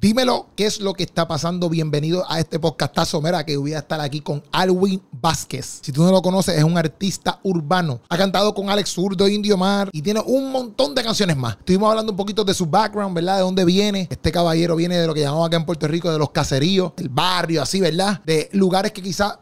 Dímelo, ¿qué es lo que está pasando? Bienvenido a este podcastazo. Mira, que voy a estar aquí con Alwin Vázquez. Si tú no lo conoces, es un artista urbano. Ha cantado con Alex Zurdo, Indio Mar y tiene un montón de canciones más. Estuvimos hablando un poquito de su background, ¿verdad? De dónde viene. Este caballero viene de lo que llamamos acá en Puerto Rico, de los caseríos, del barrio, así, ¿verdad? De lugares que quizá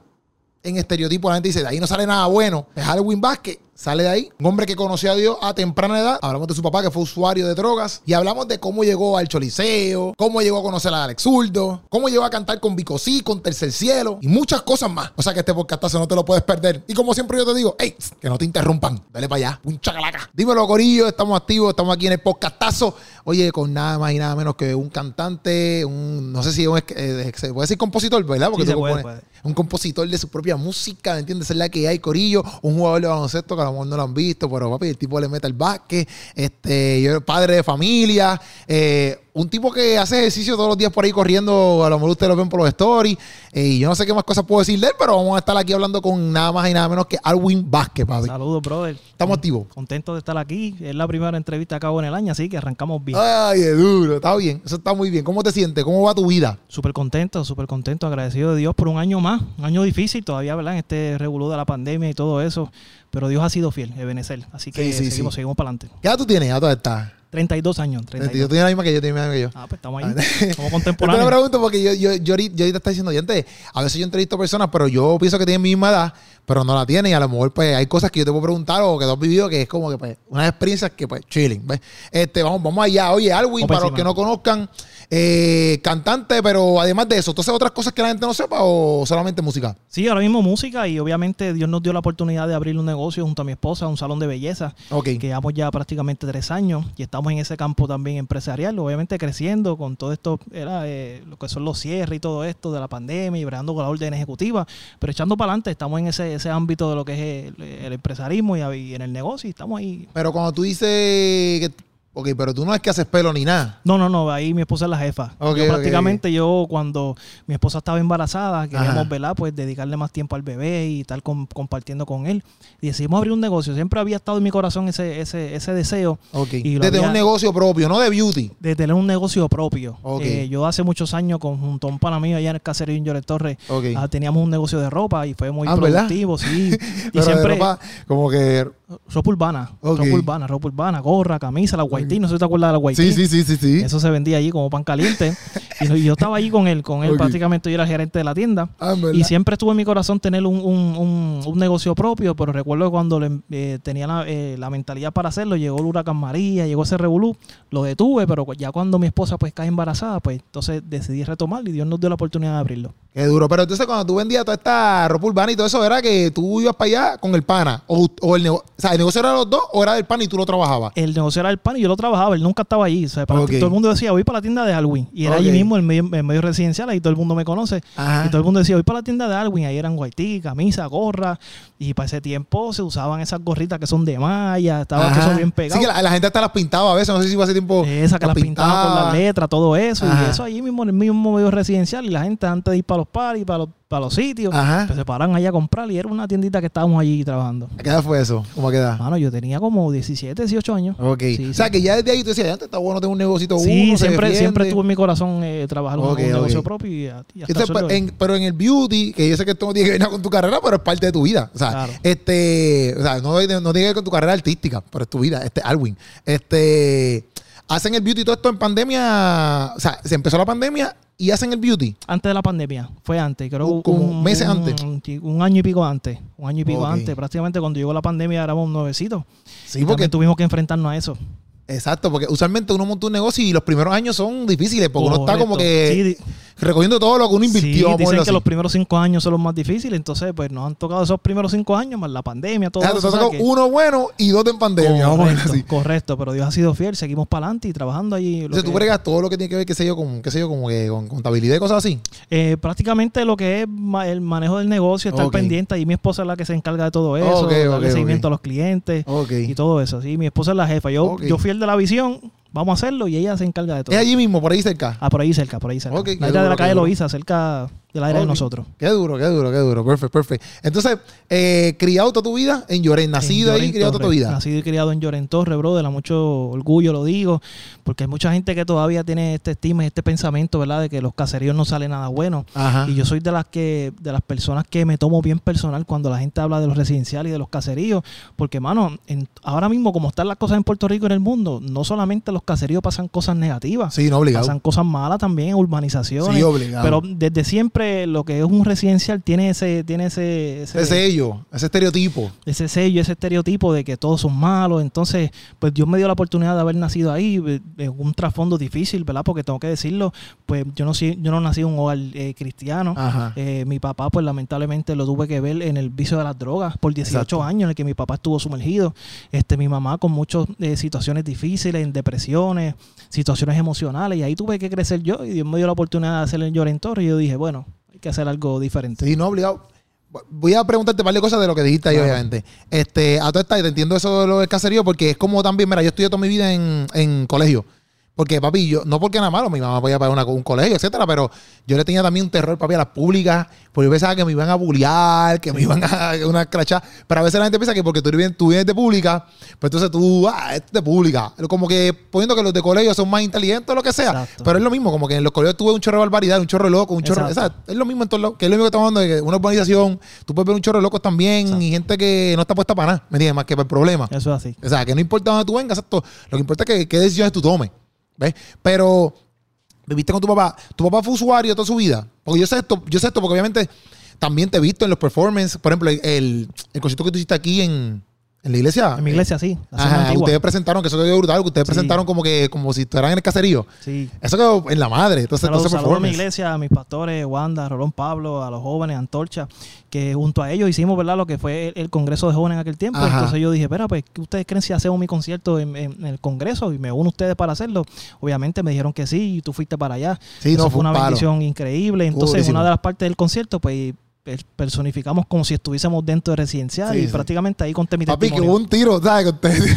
en estereotipo la gente dice, de ahí no sale nada bueno. Es Alwin Vázquez sale de ahí. Un hombre que conoció a Dios a temprana edad. Hablamos de su papá que fue usuario de drogas. Y hablamos de cómo llegó al Choliseo, cómo llegó a conocer a Alex Zurdo, cómo llegó a cantar con Vicosí, con Tercer Cielo y muchas cosas más. O sea que este podcastazo no te lo puedes perder. Y como siempre yo te digo, hey, que no te interrumpan. Dale para allá. Un chacalaca. Dímelo, Corillo. Estamos activos. Estamos aquí en el podcastazo. Oye, con nada más y nada menos que un cantante, un, no sé si un, eh, se puede decir compositor, ¿verdad? Porque Sí, tú se puede, compones- puede. Un compositor de su propia música, ¿me entiendes? Es la que hay, Corillo. Un jugador de baloncesto que a lo mejor no lo han visto, pero papi, el tipo le mete el básquet. Este, yo padre de familia. eh, un tipo que hace ejercicio todos los días por ahí corriendo. A lo mejor ustedes lo ven por los stories. eh, y yo no sé qué más cosas puedo decir de él, pero vamos a estar aquí hablando con nada más y nada menos que Alwin Vázquez, papi. Saludos, brother. Estamos activos. Contento de estar aquí. Es la primera entrevista que hago en el año, así que arrancamos bien. Ay, es duro. Está bien. Eso está muy bien. ¿Cómo te sientes? ¿Cómo va tu vida? Súper contento, súper contento, agradecido de Dios por un año más. Un año difícil todavía, ¿verdad? En este revolú de la pandemia y todo eso. Pero Dios ha sido fiel, Ebenezer. Así que Sí, sí, seguimos, sí. seguimos para adelante. ¿Qué edad tú tienes? Ya tú estás. 32 años, Yo 32. tengo la misma que yo, la misma que yo. Ah, pues estamos ahí. Ah, Como Yo te lo contemporáneos. pregunto porque yo, yo, yo, ahorita, yo ahorita está diciendo, gente, a veces yo entrevisto personas, pero yo pienso que tienen mi misma edad, pero no la tienen y a lo mejor pues hay cosas que yo te puedo preguntar o que tú has vivido que es como que pues unas experiencias que pues chilling, ¿ves? Este, vamos, vamos allá. Oye, Alwin, para los que no conozcan, eh, cantante, pero además de eso, ¿tú haces otras cosas que la gente no sepa o solamente música? Sí, ahora mismo música y obviamente Dios nos dio la oportunidad de abrir un negocio junto a mi esposa, un salón de belleza. Ok. que llevamos ya prácticamente tres años y estamos en ese campo también empresarial, obviamente creciendo con todo esto, era, eh, lo que son los cierres y todo esto de la pandemia y bregando con la orden ejecutiva, pero echando para adelante, estamos en ese, ese ámbito de lo que es el, el empresarismo y, y en el negocio y estamos ahí. Pero cuando tú dices que, ok, pero tú no es que haces pelo ni nada. No, no, no, ahí mi esposa es la jefa. Ok, yo prácticamente yo cuando mi esposa estaba embarazada, queríamos, Ajá. ¿verdad? Pues dedicarle más tiempo al bebé y estar com- compartiendo con él. Y decidimos abrir un negocio. Siempre había estado en mi corazón ese, ese, ese deseo Ok. Y De había- un negocio propio, no de beauty. de tener un negocio propio. Ok. Eh, yo hace muchos años con junto a un pana mío allá en el caserío Lloret Torres ah, teníamos un negocio de ropa y fue muy Ah, ¿verdad? productivo, sí. y Pero de siempre ropa, como que ropa urbana, ropa urbana, ropa urbana, gorra, camisa, la no sé si te acuerdas de la guaití. Sí, sí, sí, sí, sí. Eso se vendía allí como pan caliente. y yo estaba allí con él, con él prácticamente yo era el gerente de la tienda. Ah. Y siempre estuvo en mi corazón tener un, un- un- un negocio propio, pero recuerdo cuando le- eh, tenía la, eh, la mentalidad para hacerlo, llegó el huracán María, llegó ese revolú, lo detuve, pero ya cuando mi esposa pues cae embarazada, pues entonces decidí retomarlo y Dios nos dio la oportunidad de abrirlo. Qué duro. Pero entonces cuando tú vendías toda esta ropa urbana y todo eso, ¿era que tú ibas para allá con el pana? O, o el, o sea, ¿el negocio era de los dos o era del pana y tú lo trabajabas? El negocio era el pan y yo lo trabajaba, él nunca estaba allí. O sea, para Ok. todo el mundo decía, voy para la tienda de Halloween. Y era allí mismo, en medio, en medio residencial, ahí todo el mundo me conoce. Ajá. Y todo el mundo decía, voy para la tienda de Halloween. Ahí eran guaití, camisa, gorra. Y para ese tiempo se usaban esas gorritas que son de malla, estaba Ajá. eso bien pegado. Sí, que la, la gente hasta las pintaba a veces. No sé si fue hace tiempo. Esa que las pintaba con las letras, todo eso. Ajá. Y eso allí mismo en el mismo medio residencial. Y la gente antes de ir para los paris, para los, para los sitios, Ajá. pues se paran allá a comprar. Y era una tiendita que estábamos allí trabajando. ¿A qué edad fue eso? ¿Cómo a qué edad? Mano, yo tenía como 17, 18 años. Ok. Sí, o sea, sí. que ya desde ahí tú decías, antes está bueno tener un negocito Sí, uno, siempre, defiende". siempre estuvo en mi corazón eh, trabajar un- Ok, un, negocio propio y, y hasta de pero, en, pero en el beauty, que yo sé que esto no tiene que ver nada con tu carrera, pero es parte de tu vida. O sea, Claro. este, o sea, no, no tiene que ver con tu carrera artística, pero es tu vida, este Alwin. Este, hacen el beauty todo esto en pandemia, o sea, se empezó la pandemia y hacen el beauty. Antes de la pandemia, fue antes, creo Uh, como meses un- antes. Un, un año y pico antes, un año y pico antes. Prácticamente cuando llegó la pandemia éramos nuevecitos. Sí, y porque tuvimos que enfrentarnos a eso. Exacto, porque usualmente uno monta un negocio y los primeros años son difíciles, porque uno está como que Sí, recogiendo todo lo que uno sí, invirtió. a dicen que así. los primeros cinco años son los más difíciles, entonces pues nos han tocado esos primeros cinco años, más la pandemia, todo Exacto, eso. te que- uno bueno y dos en pandemia, vamos a correcto, así. correcto, pero Dios ha sido fiel, seguimos para adelante y trabajando allí. Entonces tú que- bregas todo lo que tiene que ver, qué sé yo, con, qué sé yo, como que con contabilidad y cosas así. Eh, prácticamente lo que es ma- el manejo del negocio, estar Ok. pendiente. Y mi esposa es la que se encarga de todo eso, Ok, darle ok, seguimiento a los clientes y todo eso. Sí, mi esposa es la jefa. Yo, yo fui el de la visión, vamos a hacerlo y ella se encarga de todo. Es allí mismo, por ahí cerca. Ah, por ahí cerca, por ahí cerca. Ok, qué la de la calle. Loíza, cerca del área de Ok. nosotros. Qué duro, qué duro, qué duro. Perfecto, perfecto. Entonces, eh, criado toda tu vida en Llorén, nacido ahí, Lloren criado toda tu vida. Nacido y criado en Lloren Torres, brother. A mucho orgullo lo digo, porque hay mucha gente que todavía tiene este estima y este pensamiento, ¿verdad? De que los caseríos no sale nada bueno. Ajá. Y yo soy de las que, de las personas que me tomo bien personal cuando la gente habla de los residenciales y de los caseríos, porque mano, en- ahora mismo como están las cosas en Puerto Rico y en el mundo, no solamente los caseríos pasan cosas negativas, Sí, no obligado. pasan cosas malas también, urbanizaciones. Sí, obligado. pero desde siempre lo que es un residencial tiene ese, tiene ese, ese, ese sello, ese estereotipo. ese sello, ese estereotipo de que todos son malos. Entonces, pues Dios me dio la oportunidad de haber nacido ahí, eh, en un trasfondo difícil, ¿verdad? Porque tengo que decirlo, pues yo no, yo no nací en un hogar eh, cristiano. Eh, mi papá, pues lamentablemente lo tuve que ver en el vicio de las drogas por 18 Exacto. años en el que mi papá estuvo sumergido. Este, mi mamá con muchas eh, situaciones difíciles, en depresiones, situaciones emocionales. Y ahí tuve que crecer yo y Dios me dio la oportunidad de hacer el Llorentor. Y yo dije, bueno, que hacer algo diferente. Sí, no obligado. Voy a preguntarte de cosas de lo que dijiste ahí, Claro. obviamente. Este, a todo esta, y te entiendo eso de lo del caserío, porque es como también, mira, yo estudié toda mi vida en, en colegio. Porque, papi, yo, no porque nada malo, mi mamá podía pagar una- un colegio, etcétera, pero yo le tenía también un terror, papi, a las públicas, porque yo pensaba que me iban a bullear, que me iban a una crachar. Pero a veces la gente piensa que porque tú vienes, tú vienes de pública, pues entonces tú, ah, es de pública. Como que poniendo que los de colegio son más inteligentes o lo que sea. Exacto. Pero es lo mismo, como que en los colegios tuve un chorro de barbaridad, un chorro de loco, un chorro. Exacto. o sea, es lo mismo en todos lados. Que es lo mismo que estamos hablando de que una urbanización, tú puedes ver un chorro de locos también y gente que no está puesta para nada, ¿me entiendes? Más que para el problema. Eso es así. O sea, que no importa dónde tú vengas, exacto. Lo que importa es que, qué decisiones tú tomes. ¿Ves? Pero viviste con tu papá. Tu papá fue usuario toda su vida. Porque yo sé esto, yo sé esto porque obviamente también te he visto en los performances. Por ejemplo, el, el concierto que tú hiciste aquí en, en la iglesia. En mi iglesia sí. la zona Ajá, ustedes presentaron, que eso quedó brutal, que ustedes Sí. presentaron como que como si estuvieran en el caserío. Sí. Eso quedó en la madre. Entonces, Saludos entonces a mi iglesia, a mis pastores, Wanda, Rolón Pablo, a los jóvenes, Antorcha, que junto a ellos hicimos, ¿verdad? Lo que fue el, el Congreso de Jóvenes en aquel tiempo. Ajá. Entonces yo dije, espera, pues, ¿qué ustedes creen si hacemos mi concierto en, en- en el Congreso? Y me uno ustedes para hacerlo. Obviamente me dijeron que sí, y tú fuiste para allá. Sí, Eso no, fue fue un una palo. bendición increíble. Entonces, una de las partes del concierto, pues, personificamos como si estuviésemos dentro de residencial Sí, y sí. prácticamente ahí conté mi Papi, que testimonio. hubo un tiro, ¿sabes? Que usted,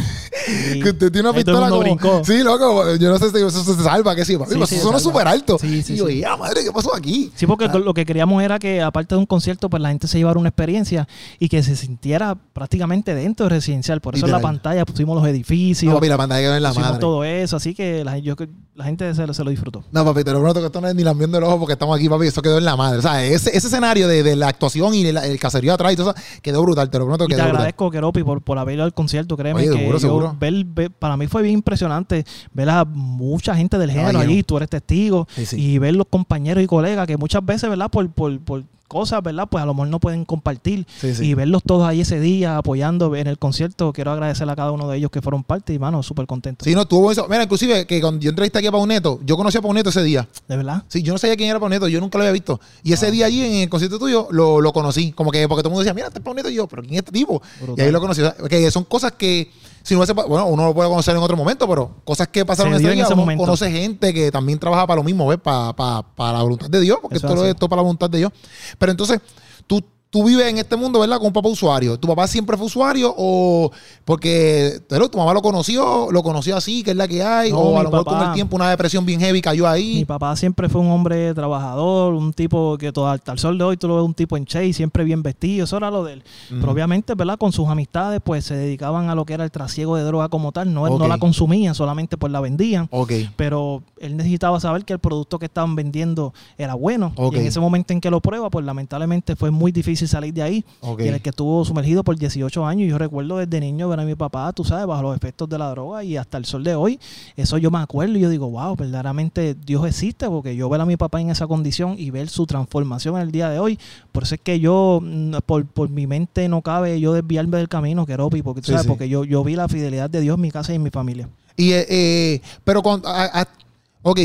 Sí. que usted tiene una pistola como... brincó. Sí, loco, yo no sé si eso se salva, que sí. Papi, eso suena súper alto. Sí, sí, y yo, ya, madre, ¿qué pasó aquí? Sí, porque Ah. lo que queríamos era que, aparte de un concierto, pues la gente se llevara una experiencia y que se sintiera prácticamente dentro de residencial. Por eso en la pantalla pusimos los edificios, No, papi, la pantalla quedó en la madre. todo eso. Así que la, yo- la gente se, lo- se lo disfrutó. No, papi, te lo prometo que esto no es ni lambiendo el ojo porque estamos aquí, papi. Eso quedó en la madre. O sea, ese, ese escenario de, de la actuación y el, el caserío atrás y todo eso quedó brutal. Te lo prometo Y te brutal. agradezco, Keropi, por, por haber ido al concierto. Créeme Oye, que seguro, yo seguro. ver- ver- para mí fue bien impresionante ver a mucha gente del género Caballero. allí. Tú eres testigo. Sí, sí. Y ver los compañeros y colegas que muchas veces, ¿verdad? Por, por, por cosas, ¿verdad? Pues a lo mejor no pueden compartir. Sí, sí. Y verlos todos ahí ese día apoyando en el concierto. Quiero agradecerle a cada uno de ellos que fueron parte y, mano, súper contento. Sí, no, tuvo eso. Mira, inclusive que cuando yo entrevisté aquí a Pauneto, yo conocí a Pauneto ese día. ¿De verdad? Sí, yo no sabía quién era Pauneto, yo nunca lo había visto. Y ese Ah. día allí en el concierto tuyo lo, lo conocí. Como que porque todo el mundo decía, mira, este es Pauneto y yo, pero ¿quién es este tipo? Brutal. Y ahí lo conocí. O sea, Que son cosas que, si no bueno, uno lo puede conocer en otro momento, pero cosas que pasaron Se ese dio en día, ese uno momento. conoce gente que también trabaja para lo mismo, ¿ves? Para, para, para la voluntad de Dios, porque esto es todo para la voluntad de Dios. Pero entonces, tú, tú vives en este mundo, ¿verdad? Con un papá usuario. ¿Tu papá siempre fue usuario o porque pero, tu mamá lo conoció, lo conoció así, que es la que hay? No, o a lo mejor con el tiempo una depresión bien heavy cayó ahí. Mi papá siempre fue un hombre trabajador, un tipo que todo, hasta el sol de hoy tú lo ves un tipo en Chase, siempre bien vestido, eso era lo de él. Pero Ujú. obviamente, ¿verdad? Con sus amistades, pues se dedicaban a lo que era el trasiego de droga como tal. No, él Ok. no la consumían, solamente pues la vendían. Ok. Pero él necesitaba saber que el producto que estaban vendiendo era bueno. Ok. Y en ese momento en que lo prueba, pues lamentablemente fue muy difícil salir de ahí. Y en el que estuvo sumergido por 18 años. Yo recuerdo desde niño ver a mi papá, tú sabes, bajo los efectos de la droga y hasta el sol de hoy. Eso yo me acuerdo y yo digo, wow, verdaderamente Dios existe porque yo ver a mi papá en esa condición y ver su transformación en el día de hoy. Por eso es que yo, mm, por, por mi mente no cabe yo desviarme del camino, Keropi, porque tú Sí, sabes, sí. porque yo, yo vi la fidelidad de Dios en mi casa y en mi familia. Y, eh, eh, pero con, a- a- ok,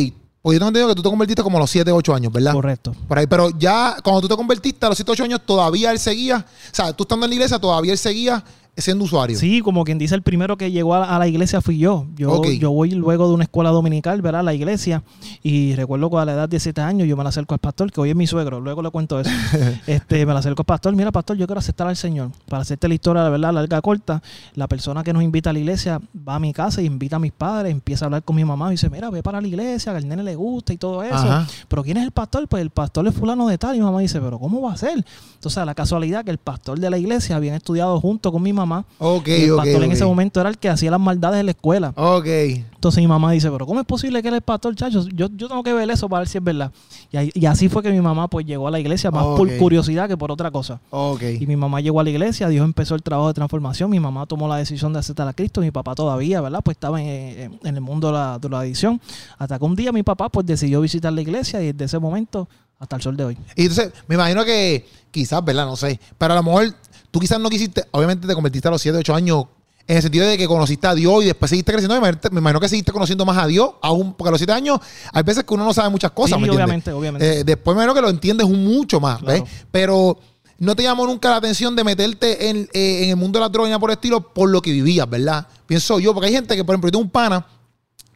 porque yo tengo entendido que tú te convertiste como a los 7, 8 años, ¿verdad? Correcto. Por ahí, pero ya cuando tú te convertiste a los 7, 8 años, todavía él seguía, o sea, tú estando en la iglesia, todavía él seguía siendo usuario. Sí, como quien dice, el primero que llegó a, a la iglesia fui yo. Yo, yo voy luego de una escuela dominical, ¿verdad? A la iglesia. Y recuerdo que a la edad de 17 años yo me la acerco al pastor, que hoy es mi suegro, luego le cuento eso. este, me la acerco al pastor, mira pastor, yo quiero aceptar al Señor. Para hacerte la historia, la verdad, larga, corta, la persona que nos invita a la iglesia va a mi casa y invita a mis padres, empieza a hablar con mi mamá y dice, mira, ve para la iglesia, que al nene le gusta y todo eso. Ajá. Pero ¿quién es el pastor? Pues el pastor es fulano de tal. Y mi mamá dice, pero ¿cómo va a ser? Entonces, la casualidad que el pastor de la iglesia habían estudiado junto con mi mamá. Ok, y el pastor en ese momento era el que hacía las maldades en la escuela. Ok. Entonces mi mamá dice, pero ¿cómo es posible que él es pastor, chacho? Yo, yo tengo que ver eso para ver si es verdad. Y, ahí- y así fue que mi mamá pues llegó a la iglesia, más por curiosidad que por otra cosa. Ok. Y mi mamá llegó a la iglesia, Dios empezó el trabajo de transformación, mi mamá tomó la decisión de aceptar a Cristo, mi papá todavía, ¿verdad? Pues estaba en, en- en el mundo de la, de la adicción. Hasta que un día mi papá pues decidió visitar la iglesia y desde ese momento hasta el sol de hoy. Y entonces, me imagino que quizás, ¿verdad? No sé. Pero a lo mejor tú quizás no quisiste, obviamente te convertiste a los 7, 8 años en el sentido de que conociste a Dios y después seguiste creciendo. Me imagino- que seguiste conociendo más a Dios, aún porque a los 7 años hay veces que uno no sabe muchas cosas. Sí, ¿me entiendes? obviamente, obviamente. Eh, después me imagino que lo entiendes mucho más, ¿ves? Pero no te llamó nunca la atención de meterte en, eh, en el mundo de la droga por el estilo por lo que vivías, ¿verdad? Pienso yo, porque hay gente que, por ejemplo, yo tengo un pana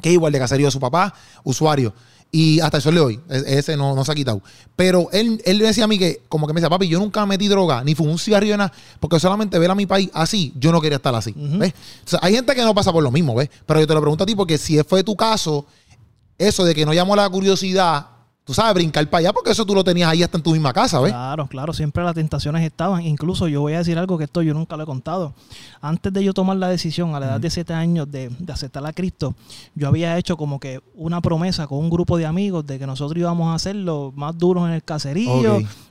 que es igual de caserío de su papá, usuario. Y hasta el sol de hoy, e- ese no, no se ha quitado. Pero él, él decía a mí que, como que me decía, papi, yo nunca metí droga, ni fumé un cigarrillo, nada, porque solamente ver a mi país así, yo no quería estar así. ¿Ves? O sea, hay gente que no pasa por lo mismo, ¿ves? Pero yo te lo pregunto a ti, porque si fue tu caso, eso de que no llamó la curiosidad, tú sabes, brincar para allá, porque eso tú lo tenías ahí hasta en tu misma casa, ¿ves? Claro, claro, siempre las tentaciones estaban. Incluso yo voy a decir algo que esto yo nunca lo he contado. Antes de yo tomar la decisión a la edad de 7 años de, de aceptar a Cristo, yo había hecho como que una promesa con un grupo de amigos de que nosotros íbamos a hacer los más duros en el caserío,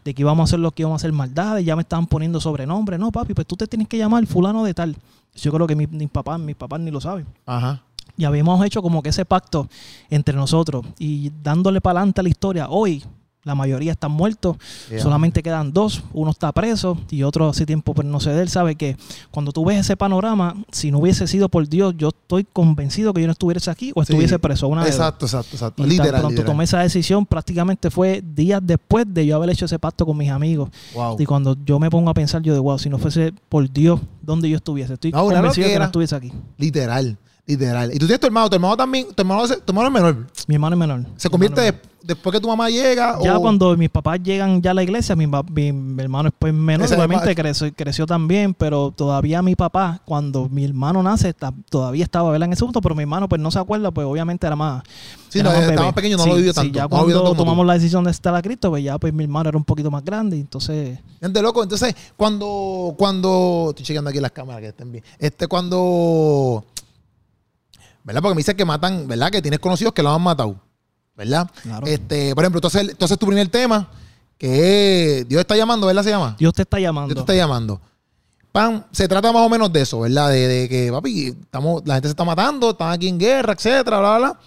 de que íbamos a hacer lo que íbamos a hacer maldades, ya me estaban poniendo sobrenombres. No, papi, pues tú te tienes que llamar fulano de tal. Yo creo que mi- mis papás, mis papás ni lo saben. Ajá. Y habíamos hecho como que ese pacto entre nosotros y dándole para adelante a la historia. Hoy la mayoría están muertos, Yeah. solamente quedan dos, uno está preso y otro hace tiempo pero no sé de él, sabe que cuando tú ves ese panorama, si no hubiese sido por Dios, yo estoy convencido que yo no estuviese aquí o Sí. estuviese preso. Una dos. Exacto, exacto, exacto. Y tan Literal, pronto literal. tomé esa decisión, prácticamente fue días después de yo haber hecho ese pacto con mis amigos. Wow. Y cuando yo me pongo a pensar, yo de wow, si no fuese por Dios, ¿dónde yo estuviese? Estoy No, convencido que no estuviese aquí. Literal, literal. Y tú tienes tu hermano, tu hermano también, tu hermano, tu hermano es menor. Mi hermano es menor. ¿Se convierte menor. después que tu mamá llega? Ya o- cuando mis papás llegan ya a la iglesia, mi, mi- mi hermano es pues menor, Ese obviamente creció, creció también, pero todavía mi papá, cuando mi hermano nace, está- todavía estaba ¿verdad? en ese punto, pero mi hermano pues no se acuerda, pues obviamente era más. Sí, era no, más estaba bebé. pequeño, no Sí, lo vivió sí, tanto. ya no cuando tanto como tú. tomamos la decisión de estar a Cristo, pues ya pues mi hermano era un poquito más grande, entonces Gente loco, entonces cuando, cuando, estoy chequeando aquí las cámaras que estén bien. Este, cuando, ¿verdad? Porque me dice que matan, ¿verdad? Que tienes conocidos que lo han matado, ¿verdad? Claro. Este, por ejemplo, entonces, entonces tu primer tema, que es Dios está llamando, ¿verdad? Se llama. Dios te está llamando. Dios te está llamando. Pam, se trata más o menos de eso, ¿verdad? De, de que, papi, estamos, la gente se está matando, están aquí en guerra, etcétera, bla, bla, bla.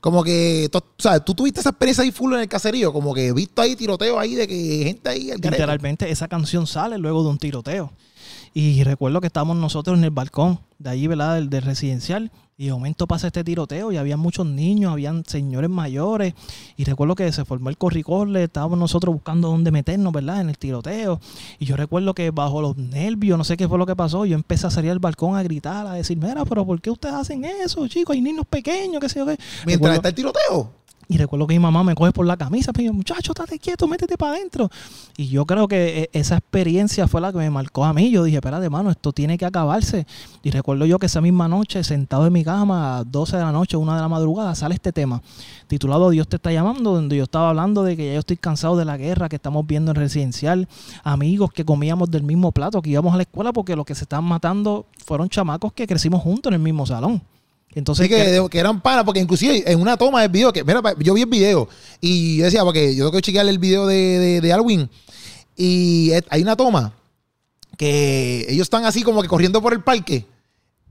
Como que, tú, ¿sabes? Tú tuviste esa experiencia ahí full en el caserío, como que visto ahí tiroteo ahí de que gente ahí. Literalmente esa canción sale luego de un tiroteo. Y recuerdo que estábamos nosotros en el balcón de allí, ¿verdad? Del, del residencial. Y de momento pasa este tiroteo y había muchos niños, habían señores mayores. Y recuerdo que se formó el corricorle, estábamos nosotros buscando dónde meternos, ¿verdad? En el tiroteo. Y yo recuerdo que bajo los nervios, no sé qué fue lo que pasó, yo empecé a salir al balcón a gritar, a decir, mira, pero ¿por qué ustedes hacen eso, chicos? Hay niños pequeños, qué sé yo qué. Mientras Recuerdo- está el tiroteo. Y recuerdo que mi mamá me coge por la camisa, me dice, muchacho, estate quieto, métete para adentro. Y yo creo que eh, esa experiencia fue la que me marcó a mí. Yo dije, espérate, mano, esto tiene que acabarse. Y recuerdo yo que esa misma noche, sentado en mi cama, a 12 de la noche, 1 de la madrugada, sale este tema, titulado Dios te está llamando, donde yo estaba hablando de que ya yo estoy cansado de la guerra que estamos viendo en residencial, amigos que comíamos del mismo plato, que íbamos a la escuela, porque los que se estaban matando fueron chamacos que crecimos juntos en el mismo salón. Entonces, que, de- que eran panas, porque inclusive en una toma del video, que mira, yo vi el video y yo decía, porque yo tengo que chequear el video de, de, de Alwin y hay una toma que ellos están así como que corriendo por el parque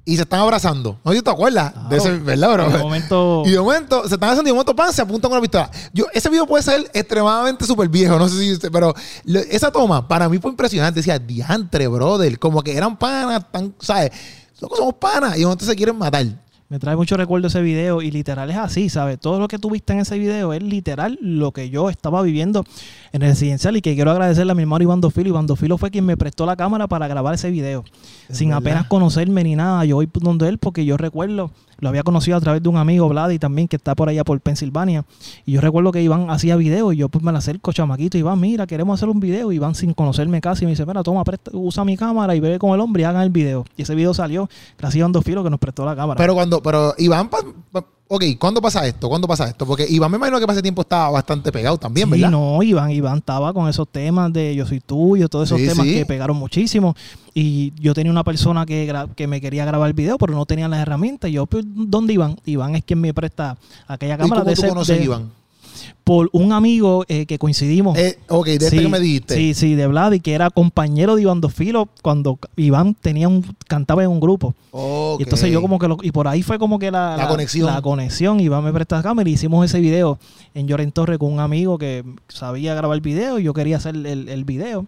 y se están abrazando. ¿No sé si te acuerdas? Claro. De ese, ¿verdad, bro? un momento... Y de momento se están haciendo y de momento pan, se apuntan con una pistola. Yo, ese video puede ser extremadamente súper viejo, no sé si usted, pero lo- esa toma para mí fue impresionante. Decía, diantre, brother, como que eran panas, tan, ¿sabes? Somos panas y de momento se quieren matar. Me trae mucho recuerdo ese video y literal es así, ¿sabes? Todo lo que tú viste en ese video es literal lo que yo estaba viviendo en el residencial y que quiero agradecerle a mi hermano Iván Dofilo. Iván Dofilo fue quien me prestó la cámara para grabar ese video. Es sin verdad. apenas conocerme ni nada. Yo voy donde él porque yo recuerdo, lo había conocido a través de un amigo, Vladi, también, que está por allá por Pensilvania. Y yo recuerdo que Iván hacía videos y yo pues me le acerco, chamaquito, Iván, mira, queremos hacer un video. Iván sin conocerme casi me dice, mira, toma, presta, usa mi cámara y ve con el hombre y hagan el video. Y ese video salió gracias a Iván Dofilo que nos prestó la cámara. Pero cuando, pero Iván, ok, ¿cuándo pasa esto? ¿Cuándo pasa esto? Porque Iván me imagino que para ese tiempo estaba bastante pegado también, Sí, ¿verdad? no, Iván, Iván estaba con esos temas de yo soy tuyo, todos esos Sí, temas sí. que pegaron muchísimo. Y yo tenía una persona que, que me quería grabar el video, pero no tenía las herramientas. Y yo, pues, ¿dónde Iván? Iván es quien me presta aquella ¿Y cámara cómo de tú ese- conoces de- Iván? Por un amigo eh, que coincidimos. Eh, ok, de este Sí, que me dijiste. Sí, sí, de Vladi, que era compañero de Iván Dofilo cuando Iván tenía un, cantaba en un grupo. Ok. Y entonces yo como que lo, y por ahí fue como que la, La conexión. La conexión. Iván me presta la cámara y hicimos ese video en Lloren Torre con un amigo que sabía grabar el video y yo quería hacer el, el video.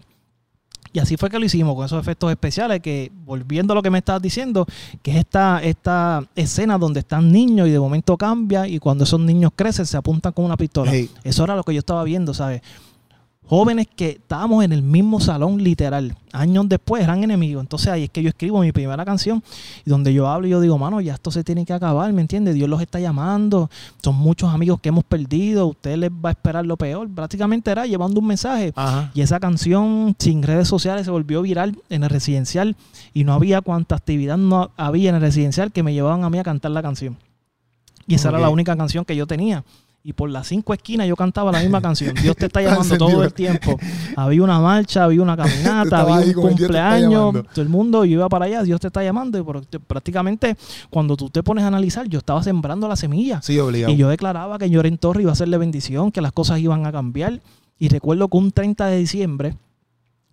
Y así fue que lo hicimos, con esos efectos especiales, que volviendo a lo que me estabas diciendo, que es esta, esta escena donde están niños y de momento cambia y cuando esos niños crecen se apuntan con una pistola. Hey. Eso era lo que yo estaba viendo, ¿sabes? Jóvenes que estábamos en el mismo salón literal, años después eran enemigos. Entonces ahí es que yo escribo mi primera canción y donde yo hablo y yo digo, mano, ya esto se tiene que acabar, ¿me entiendes? Dios los está llamando, son muchos amigos que hemos perdido, usted les va a esperar lo peor. Prácticamente era llevando un mensaje. Ajá. Y esa canción sin redes sociales se volvió viral en el residencial y no había cuánta actividad no había en el residencial que me llevaban a mí a cantar la canción. Y esa era la única canción que yo tenía. Y por las cinco esquinas yo cantaba la misma canción. Dios te está llamando todo el tiempo. Había una marcha, había una caminata, había un el cumpleaños. llamando. Todo el mundo, yo iba para allá, Dios te está llamando. Y por- prácticamente cuando tú te pones a analizar, yo estaba sembrando la semilla. Sí, obligado. Y yo declaraba que Lloren Torre iba a de bendición, que las cosas iban a cambiar. Y recuerdo que un 30 de diciembre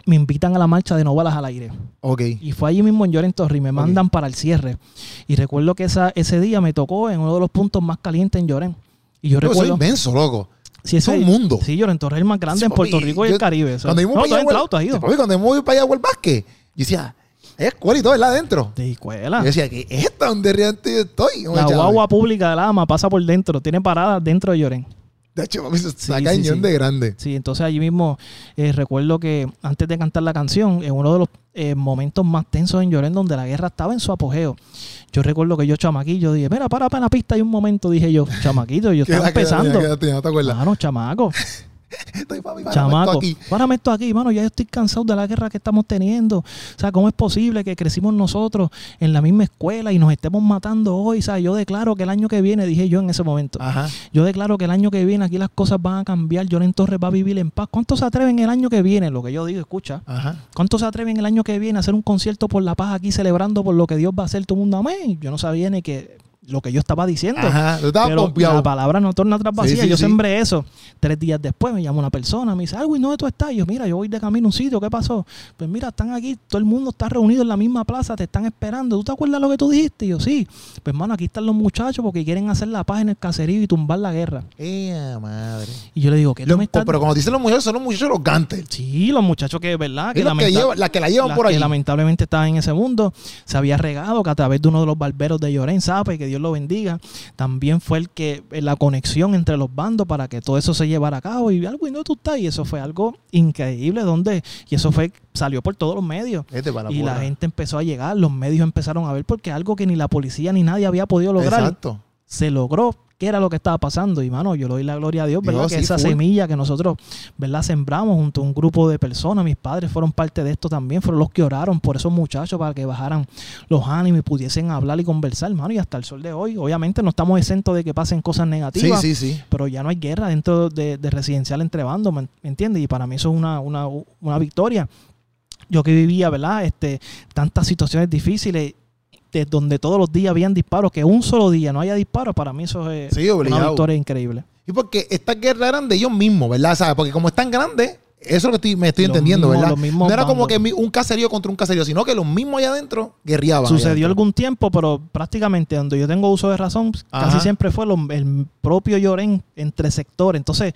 me invitan a la marcha de No Balas al Aire. Ok. Y fue allí mismo en Lloren Torre y me mandan para el cierre. Y recuerdo que esa, ese día me tocó en uno de los puntos más calientes en Lloren. Y yo Yo soy recuerdo... inmenso, loco. Sí, es un mundo. Sí, Lloren Torre es el más grande Sí, en Puerto Rico y yo- el Caribe. Cuando no, para entrado, has ido. cuando íbamos para allá a básquet, yo decía, es escuela y todo, ¿verdad? Adentro. De escuela. Yo decía, ¿qué es esta donde realmente yo estoy? La guagua pública de la AMA pasa por dentro, tiene paradas dentro de Lloren. De hecho, papi, eso está Sí, sí, cañón sí. de grande. Sí, entonces allí mismo eh, recuerdo que antes de cantar la canción, en uno de los eh, momentos más tensos en Llorén, donde la guerra estaba en su apogeo, yo recuerdo que yo chamaquillo dije, mira, para, para la pista y un momento, dije yo, chamaquito, yo estaba empezando. queda- ¿No chamaco, Estoy, papi, chamaco, esto aquí. párame esto aquí, mano, ya yo estoy cansado de la guerra que estamos teniendo. O sea, ¿cómo es posible que crecimos nosotros en la misma escuela y nos estemos matando hoy? O sea, yo declaro que el año que viene, dije yo en ese momento, Ajá. yo declaro que el año que viene aquí las cosas van a cambiar. Lloren Torres va a vivir en paz. ¿Cuántos se atreven el año que viene? Lo que yo digo, escucha. Ajá. ¿Cuántos se atreven el año que viene a hacer un concierto por la paz aquí celebrando por lo que Dios va a hacer todo el mundo? Amén. Yo no sabía ni que lo que yo estaba diciendo. Ajá. Pero la palabra no torna atrás vacía. Sí, sí, yo sí. sembré eso. Tres días después me llama una persona, me dice, Alwin, ¿dónde tú estás? Y yo, mira, yo voy de camino a un sitio, ¿qué pasó? Pues mira, están aquí, todo el mundo está reunido en la misma plaza, te están esperando. ¿Tú te acuerdas lo que tú dijiste? Y yo, sí. Pues hermano, aquí están los muchachos porque quieren hacer la paz en el caserío y tumbar la guerra. ¡Eh, madre! Y yo le digo, ¿qué Lo- me estás pero como dicen los muchachos, son los muchachos los gantes. Sí, los muchachos que, ¿verdad? Que lamenta- llevan- las que la llevan las por que ahí. lamentablemente estaban en ese mundo. Se había regado que a través de uno de los barberos de Llorén Sape, que Dios lo bendiga, también fue el que eh, la conexión entre los bandos para que todo eso se llevara a cabo. Y algo, ¿y no tú estás? Y eso fue algo increíble, donde, y eso fue, salió por todos los medios. La y la gente empezó a llegar, los medios empezaron a ver, porque algo que ni la policía ni nadie había podido lograr, Exacto. Se logró qué era lo que estaba pasando. Y mano, yo le doy la gloria a Dios, ¿verdad? Dios, que sí, esa full. semilla que nosotros, ¿verdad? Sembramos junto a un grupo de personas. Mis padres fueron parte de esto también, fueron los que oraron por esos muchachos para que bajaran los ánimos y pudiesen hablar y conversar, hermano. Y hasta el sol de hoy, obviamente no estamos exentos de que pasen cosas negativas. sí, sí. Pero ya no hay guerra dentro de, de residencial entre bandos, ¿me me entiendes? Y para mí eso es una, una, una victoria. Yo que vivía, ¿verdad? Este, tantas situaciones difíciles, de donde todos los días habían disparos, que un solo día no haya disparos, para mí eso es Sí, una victoria increíble. Y porque estas guerras eran de ellos mismos, ¿verdad? ¿Sabes? Porque como están grandes, eso es lo que estoy- me estoy Los entendiendo, mismos- ¿verdad? No era como que un caserío contra un caserío, sino que los mismos allá adentro guerriaban. allá Sucedió algún tiempo, pero prácticamente donde yo tengo uso de razón, Ajá. casi siempre fue lo- el propio Llorén entre sectores. Entonces,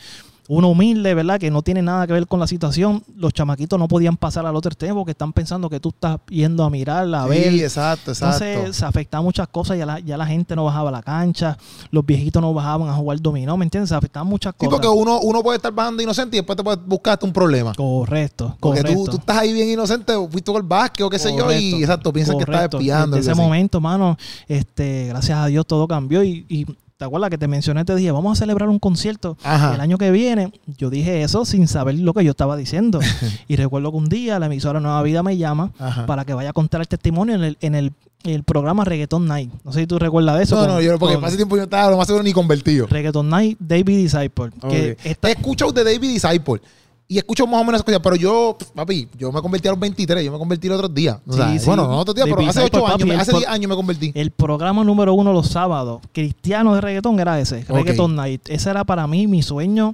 uno humilde, ¿verdad? Que no tiene nada que ver con la situación. Los chamaquitos no podían pasar al otro extremo porque están pensando que tú estás yendo a mirar, a ver. Sí, exacto, exacto. Entonces se afectaban muchas cosas, ya la, ya la gente no bajaba a la cancha, los viejitos no bajaban a jugar dominó, ¿me entiendes? Se afectaban muchas Sí, cosas. porque uno, uno puede estar bajando inocente y después te puedes buscar hasta un problema. Correcto, Porque correcto. tú, tú estás ahí bien inocente, fuiste con el básquet o qué sé yo, y Correcto, exacto, piensas que estás correcto. espiando. Algo ese momento, mano, este, gracias a Dios todo cambió y, y ¿te acuerdas que te mencioné? Te dije, vamos a celebrar un concierto Ajá. el año que viene. Yo dije eso sin saber lo que yo estaba diciendo. y recuerdo que un día la emisora Nueva Vida me llama Ajá. para que vaya a contar el testimonio en el, en el, el programa Reggaeton Night. No sé si tú recuerdas de eso. No, con- no, yo porque ese tiempo yo estaba lo más seguro ni convertido. Reggaeton Night, David Disciple. Que Ok. esta- He escuchado de David Disciple. Y escucho más o menos esas cosas, pero yo, papi, yo me convertí a los 23, yo me convertí los otros días. O sea, Sí, sí. Bueno, no otros días, pero hace Disciple, 8 años, papi, hace él 10 por- años me convertí. El programa número uno los sábados, cristiano de reggaetón, era ese. Reggaeton Night. Ese era para mí mi sueño,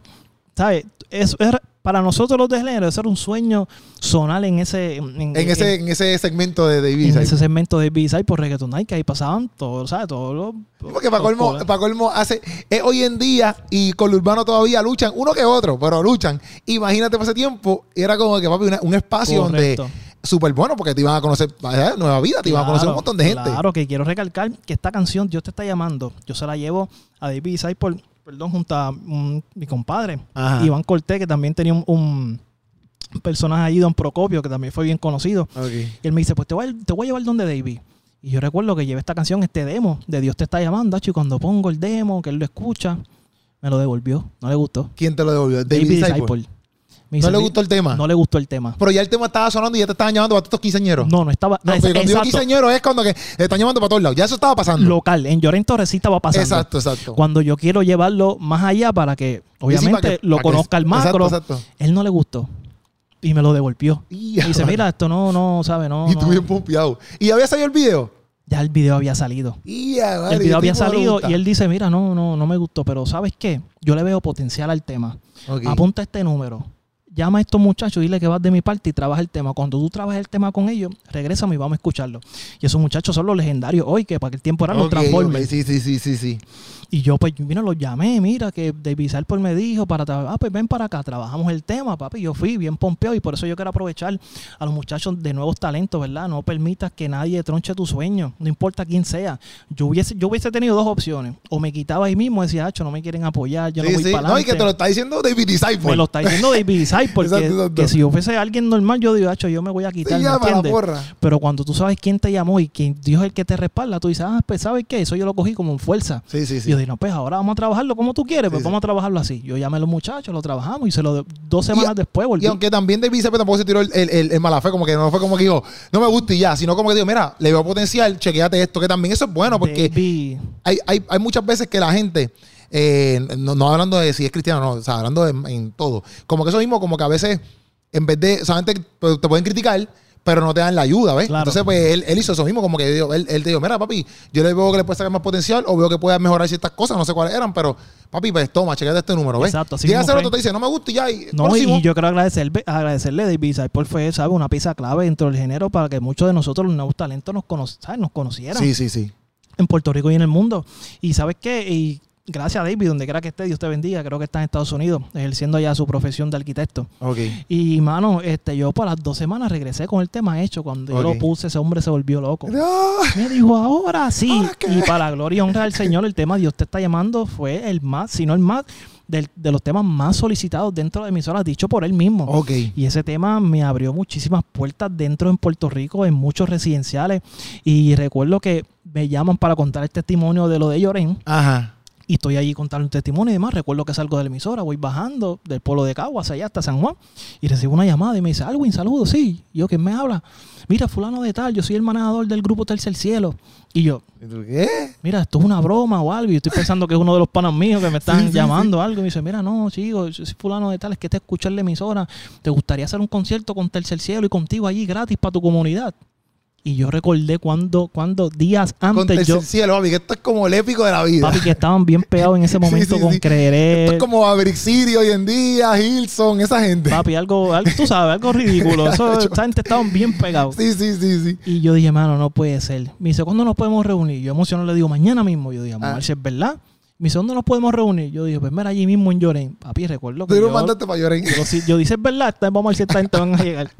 ¿sabes? Eso era, para nosotros los de género, eso era un sueño sonar en ese... En, En ese, en ese segmento de David en Disciple. ese segmento de B-Side por Reggaeton Night, que ahí pasaban todos, ¿sabes? Todos los... Porque para colmo, para colmo hace, es hoy en día y con lo urbano todavía luchan, uno que otro, pero luchan. Imagínate para ese tiempo, era como que papi, una- un espacio Correcto. donde súper bueno porque te iban a conocer ¿eh? nueva vida, te iban a conocer un montón de gente. Claro, que quiero recalcar que esta canción, Dios te está llamando, yo se la llevo a David Disciple, por, perdón, junto a mi compadre, Ajá. Iván Cortés, que también tenía un, un personaje ahí, Don Procopio, que también fue bien conocido. Y él me dice, pues te voy, a- te voy a llevar donde David. Y yo recuerdo que llevé esta canción, este demo, de Dios te está llamando, y cuando pongo el demo, que él lo escucha, me lo devolvió. No le gustó. ¿Quién te lo devolvió? David, David Disciple. Disciple. Me ¿No le gustó el tema? No le gustó el tema. Pero ya el tema estaba sonando y ya te estaban llamando para todos estos quinceañeros. No, no estaba. No, pero cuando digo es cuando que te están llamando para todos lados. Ya eso estaba pasando. Local, en Llorén Torres sí estaba pasando. Exacto, exacto. Cuando yo quiero llevarlo más allá para que, obviamente, para que- lo para que- conozca el macro, Exacto, exacto. él no le gustó. Y me lo devolvió. Y, Y dice, mira, esto no, no, ¿sabe? No, y no. tú bien pompeado. ¿Y había salido el video? Ya el video había salido. Vale, el video había no salido y él dice, mira, no, no, no me gustó, pero ¿sabes qué? Yo le veo potencial al tema. Apunta este número. Llama a estos muchachos, dile que vas de mi parte y trabaja el tema. Cuando tú trabajes el tema con ellos, regrésame y vamos a escucharlo. Y esos muchachos son los legendarios hoy, que para aquel tiempo eran los Ok, Transformers. ok, Sí, sí, sí, sí, sí. Y yo, pues, mira, los llamé, mira, que David Salper me dijo para trabajar, ah, pues ven para acá, trabajamos el tema, papi. Yo fui bien pompeado y por eso yo quiero aprovechar a los muchachos de nuevos talentos, ¿verdad? No permitas que nadie tronche tu sueño, no importa quién sea. Yo hubiese, yo hubiese tenido dos opciones. O me quitaba ahí mismo, decía, hacho, no me quieren apoyar, yo sí, no voy sí. para No, y que te lo está diciendo David Disciple. Me lo está diciendo David Salper, porque Exacto, exacto. que si yo fuese alguien normal, yo digo, hacho, yo me voy a Sí, quitar, ¿me para la entiendes? porra. Pero cuando tú sabes quién te llamó y quién Dios es el que te respalda, tú dices, ah, pues, ¿sabes qué? Eso yo lo cogí como en fuerza. Sí, sí, sí. yo dije, no, pues ahora vamos a trabajarlo como tú quieres, pues Sí, vamos a trabajarlo así. Yo llamé a los muchachos, lo trabajamos y se lo dos semanas después volví. Y aunque también David Disciple tampoco se tiró el, el, el- el mala fe, como que no fue como que dijo, no me gusta y ya, sino como que dijo, mira, le veo potencial, chequeate esto, que también eso es bueno, porque hay, hay, hay muchas veces que la gente, eh, no, no hablando de si es cristiano, no, o sea, hablando de- en todo, como que eso mismo, como que a veces, en vez de, solamente pues, te pueden criticar, pero no te dan la ayuda, ¿ves? Claro. Entonces, pues él, él hizo eso mismo, como que él, él te dijo, mira, papi, yo le veo que le puede sacar más potencial o veo que pueda mejorar ciertas cosas, no sé cuáles eran, pero, papi, pues toma, chequete este número, ¿ves? Exacto, así Llega a fue. otro, te dice, no me gusta y ya, y no, próximo. y yo quiero agradecerle, agradecerle a David Saipol fue, ¿sabes? Una pieza clave dentro del género para que muchos de nosotros, los nuevos talentos, nos, cono- ¿sabes? nos conocieran Sí, sí, sí. en Puerto Rico y en el mundo. Y ¿sabes qué? Y gracias a David, donde quiera que esté, Dios te bendiga. Creo que está en Estados Unidos, ejerciendo ya su profesión de arquitecto. Ok. Y, mano, este, yo por las dos semanas regresé con el tema hecho. Cuando yo lo puse, ese hombre se volvió loco. Me dijo, ahora sí. Y para la gloria y honra del Señor, el tema Dios te está llamando fue el más, si no el más, del- de los temas más solicitados dentro de emisoras, dicho por él mismo. ok. Y ese tema me abrió muchísimas puertas dentro en Puerto Rico, en muchos residenciales. Y recuerdo que me llaman para contar el testimonio de lo de Llorén. Ajá. Y estoy allí contando un testimonio y demás. Recuerdo que salgo de la emisora, voy bajando del pueblo de Caguas allá hasta San Juan. Y recibo una llamada y me dice, Alwin, saludos, sí. Y yo, ¿quién me habla? Mira, fulano de tal, yo soy el manejador del grupo Tercer Cielo. Y yo, ¿Y tú qué? mira, esto es una broma o algo. Y yo estoy pensando que es uno de los panas míos que me están Sí, sí, llamando o algo. Y me dice, mira, no, chico, yo soy fulano de tal, es que te escuché en la emisora. ¿Te gustaría hacer un concierto con Tercer Cielo y contigo allí gratis para tu comunidad? Y yo recordé cuando, cuando días antes yo, cielo, papi, que esto es como el épico de la vida. papi, que estaban bien pegados en ese momento sí, con sí. Creeré. Esto es como Maverick City hoy en día, Hilson, esa gente. Papi, algo, algo, tú sabes, algo ridículo. Eso, esa gente estaban bien pegados. Sí, sí, sí, sí. Y yo dije, mano, no puede ser. Me dice, ¿cuándo nos podemos reunir? Yo emocionado le digo, mañana mismo. Yo dije, Ah. es verdad. Me dice, ¿dónde nos podemos reunir? Yo dije, pues mira, allí mismo en Lloren. Papi, recuerdo que Tú yo, mandaste para llorar. yo, sí- yo dije, es verdad, vamos a ver si esta gente van a llegar.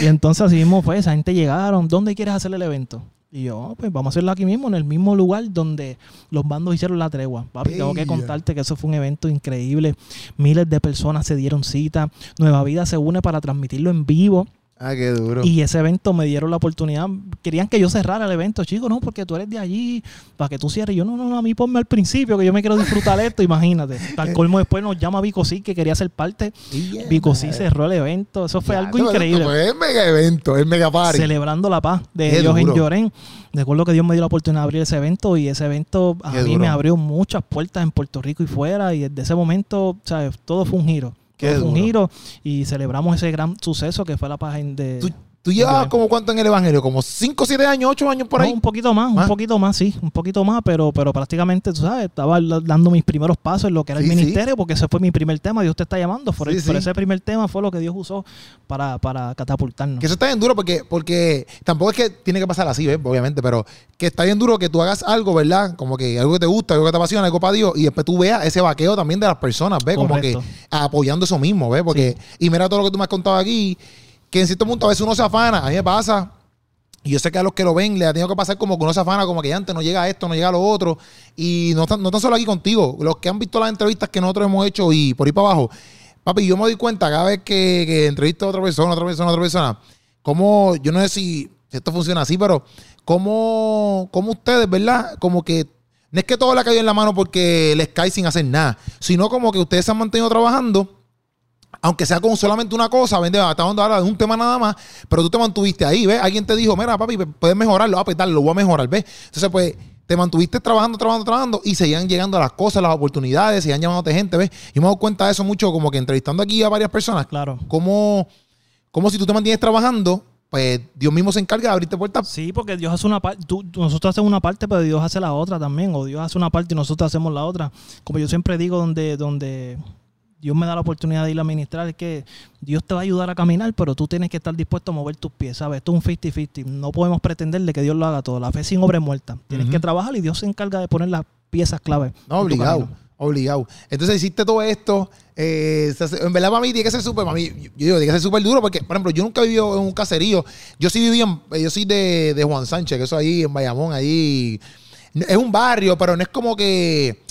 y entonces así mismo fue, esa gente llegaron, ¿dónde quieres hacer el evento? Y yo, "Oh, pues vamos a hacerlo aquí mismo, en el mismo lugar donde los bandos hicieron la tregua. Papi, tengo que contarte que eso fue un evento increíble. Miles de personas se dieron cita. Nueva Vida se une para transmitirlo en vivo. Ah, qué duro. Y ese evento me dieron la oportunidad. Querían que yo cerrara el evento, chicos, no, porque tú eres de allí, para que tú cierres. Y yo, no, no, no, a mí ponme al principio, que yo me quiero disfrutar esto, imagínate. Al colmo después nos llama Vico sí, que quería ser parte. Yeah, Vico sí madre. cerró el evento. Eso fue algo increíble. el mega evento, el mega party. Celebrando la paz de Qué Dios en duro. Llorén. Recuerdo que Dios me dio la oportunidad de abrir ese evento y ese evento a Qué mí duro. me abrió muchas puertas en Puerto Rico y fuera. Y desde ese momento, ¿sabes? Todo fue un giro. Un duro. giro y celebramos ese gran suceso que fue la en- de, ¿Tú, tú llevabas Llorén. como cuánto en el evangelio? ¿Como 5, 7 años, 8 años por No, ahí? un poquito más, ¿Más? un poquito más, sí, un poquito más, pero, pero prácticamente, tú sabes, estaba dando mis primeros pasos en lo que era Sí, el sí. ministerio, porque ese fue mi primer tema, Dios te está llamando, por, Sí, el- por sí. ese primer tema fue lo que Dios usó para, para catapultarnos. Que eso está bien duro porque, porque tampoco es que tiene que pasar así, ¿ves? Obviamente, pero que está bien duro que tú hagas algo, ¿verdad? Como que algo que te gusta, algo que te apasiona, algo para Dios, y después tú veas ese vaqueo también de las personas, ¿ves? Como que apoyando eso mismo, ¿ves? Porque, y mira todo lo que tú me has contado aquí, que en cierto punto a veces uno se afana, a mí me pasa, y yo sé que a los que lo ven le ha tenido que pasar como que uno se afana, como que antes no llega esto, no llega lo otro. Y no tan, no tan solo aquí contigo, los que han visto las entrevistas que nosotros hemos hecho y por ahí para abajo. Papi, yo me doy cuenta cada vez que, que entrevisto a otra persona, otra persona, otra persona, como, yo no sé si esto funciona así, pero como, como ustedes, ¿verdad? Como que no es que todo le ha caído en la mano porque les cae sin hacer nada, sino como que ustedes se han mantenido trabajando aunque sea con solamente una cosa, vende, estamos hablando ahora de un tema nada más, pero tú te mantuviste ahí, ¿ves? Alguien te dijo, mira, papi, puedes mejorarlo, ah, pues dale, lo voy a mejorar, ¿ves? Entonces, pues, te mantuviste trabajando, trabajando, trabajando y seguían llegando las cosas, las oportunidades, seguían llamándote gente, ¿ves? Y me he dado cuenta de eso mucho, como que entrevistando aquí a varias personas, Claro. como, como si tú te mantienes trabajando, pues Dios mismo se encarga de abrirte puertas. Sí, porque Dios hace una parte, nosotros hacemos una parte, pero Dios hace la otra también, o Dios hace una parte y nosotros hacemos la otra. Como yo siempre digo, donde, donde Dios me da la oportunidad de ir a ministrar, es que Dios te va a ayudar a caminar, pero tú tienes que estar dispuesto a mover tus pies, ¿sabes? Esto es un 50-50. No podemos pretender de que Dios lo haga todo. La fe sin obra es muerta. Tienes que trabajar y Dios se encarga de poner las piezas clave. No, obligado. Obligado. Entonces hiciste todo esto. eh, en verdad, para mí tiene que ser súper. Mí, yo digo, tiene que ser súper duro porque, por ejemplo, yo nunca he vivido en un caserío. Yo sí viví en. Yo soy de, de Juan Sánchez, que eso ahí en Bayamón, ahí. Es un barrio, pero no es como que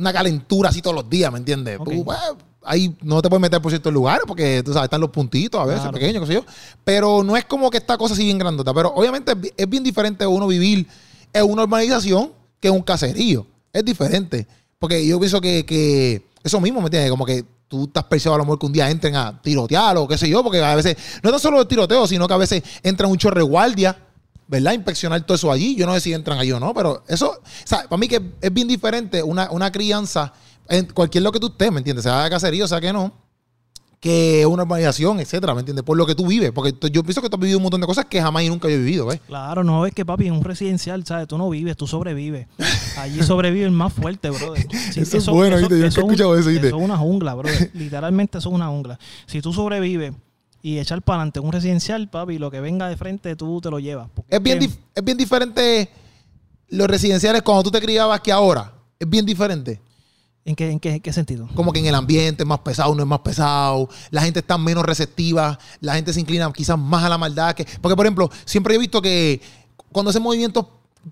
una calentura así todos los días, ¿me entiendes? Tú, pues, ahí no te puedes meter por ciertos lugares porque tú sabes, están los puntitos a veces, Claro. pequeños, qué sé yo. Pero no es como que esta cosa así bien grandota. Pero obviamente es bi- es bien diferente uno vivir en una urbanización que en un caserío. Es diferente. Porque yo pienso que, que eso mismo, ¿me entiendes? Como que tú estás percibido a lo mejor que un día entren a tirotear o qué sé yo, porque a veces, no tan solo el tiroteo, sino que a veces entran un chorre guardia, ¿verdad? Inspeccionar todo eso allí. Yo no sé si entran allí o no, pero eso, o sea, para mí que es bien diferente una, una crianza en cualquier lo que tú estés, ¿me entiendes? Sea de caserío, sea que no, que una urbanización, etcétera, ¿me entiendes? Por lo que tú vives. Porque yo pienso que tú has vivido un montón de cosas que jamás y nunca he vivido, ¿ves? Claro, no es que papi, en un residencial, ¿sabes? Tú no vives, tú sobrevives. Allí sobrevive el más fuerte, brother. Eso es bueno, ¿viste? Yo he escuchado eso, ¿viste? Eso es una jungla, brother. Literalmente eso es una jungla. Si tú sobrevives y echar para adelante un residencial, papi, lo que venga de frente tú te lo llevas. Es bien, es bien diferente los residenciales cuando tú te criabas que ahora. Es bien diferente. ¿En qué, en qué, en qué sentido? Como que en el ambiente es más pesado, no es más pesado. La gente está menos receptiva. La gente se inclina quizás más a la maldad. Que, porque, por ejemplo, siempre he visto que cuando hacen movimientos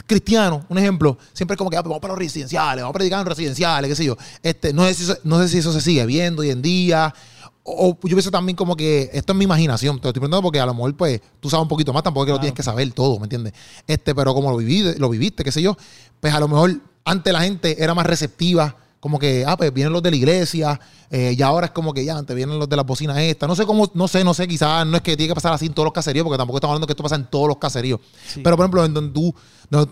cristianos, un ejemplo, siempre es como que ah, pues vamos para los residenciales, vamos a predicar en residenciales, qué sé yo. Este, no, sé si eso, no sé si eso se sigue viendo hoy en día. O, yo pienso también como que esto es mi imaginación. Te lo estoy preguntando porque a lo mejor pues tú sabes un poquito más, tampoco es que lo tienes que saber todo, ¿me entiendes? Este, pero como lo, viví, lo viviste, qué sé yo, pues a lo mejor antes la gente era más receptiva, como que, ah, pues vienen los de la iglesia, eh, y ahora es como que ya, antes vienen los de las bocinas estas. No sé cómo, no sé, no sé, quizás no es que tiene que pasar así en todos los caseríos, porque tampoco estamos hablando que esto pasa en todos los caseríos. Sí. Pero, por ejemplo, en donde tú,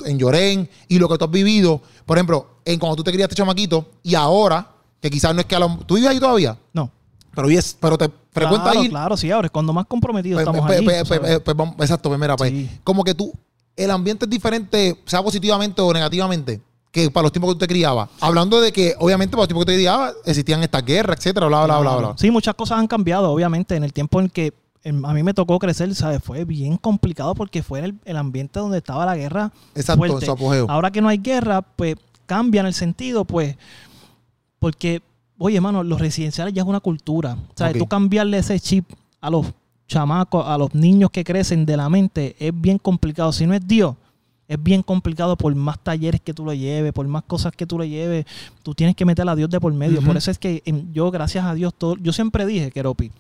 en Llorén, y lo que tú has vivido, por ejemplo, en cuando tú te criaste chamaquito, y ahora, que quizás no es que a lo, ¿Tú vives ahí todavía? No. Pero, vives- pero te frecuentas claro, ahí. Claro, sí, ahora es cuando más comprometidos Pues, estamos pues, allí. pues, pues, pues, vamos- exacto, pues mira, pues, Sí. como que tú, el ambiente es diferente, sea positivamente o negativamente, que para los tiempos que tú te criabas. Hablando de que, obviamente, para los tiempos que te criabas, existían estas guerras, etcétera, bla, bla, bla, bla. Sí, muchas cosas han cambiado, obviamente, en el tiempo en que a mí me tocó crecer, ¿sabes? Fue bien complicado porque fue el, el ambiente donde estaba la guerra Exacto, en su apogeo. Ahora que no hay guerra, pues cambia en el sentido, pues, porque, oye, hermano, los residenciales ya es una cultura. O sea, tú cambiarle ese chip a los chamacos, a los niños que crecen de la mente, es bien complicado. Si no es Dios, es bien complicado por más talleres que tú le lleves, por más cosas que tú le lleves, tú tienes que meter a Dios de por medio. Por eso es que yo, gracias a Dios, todo, yo siempre dije, Keropi,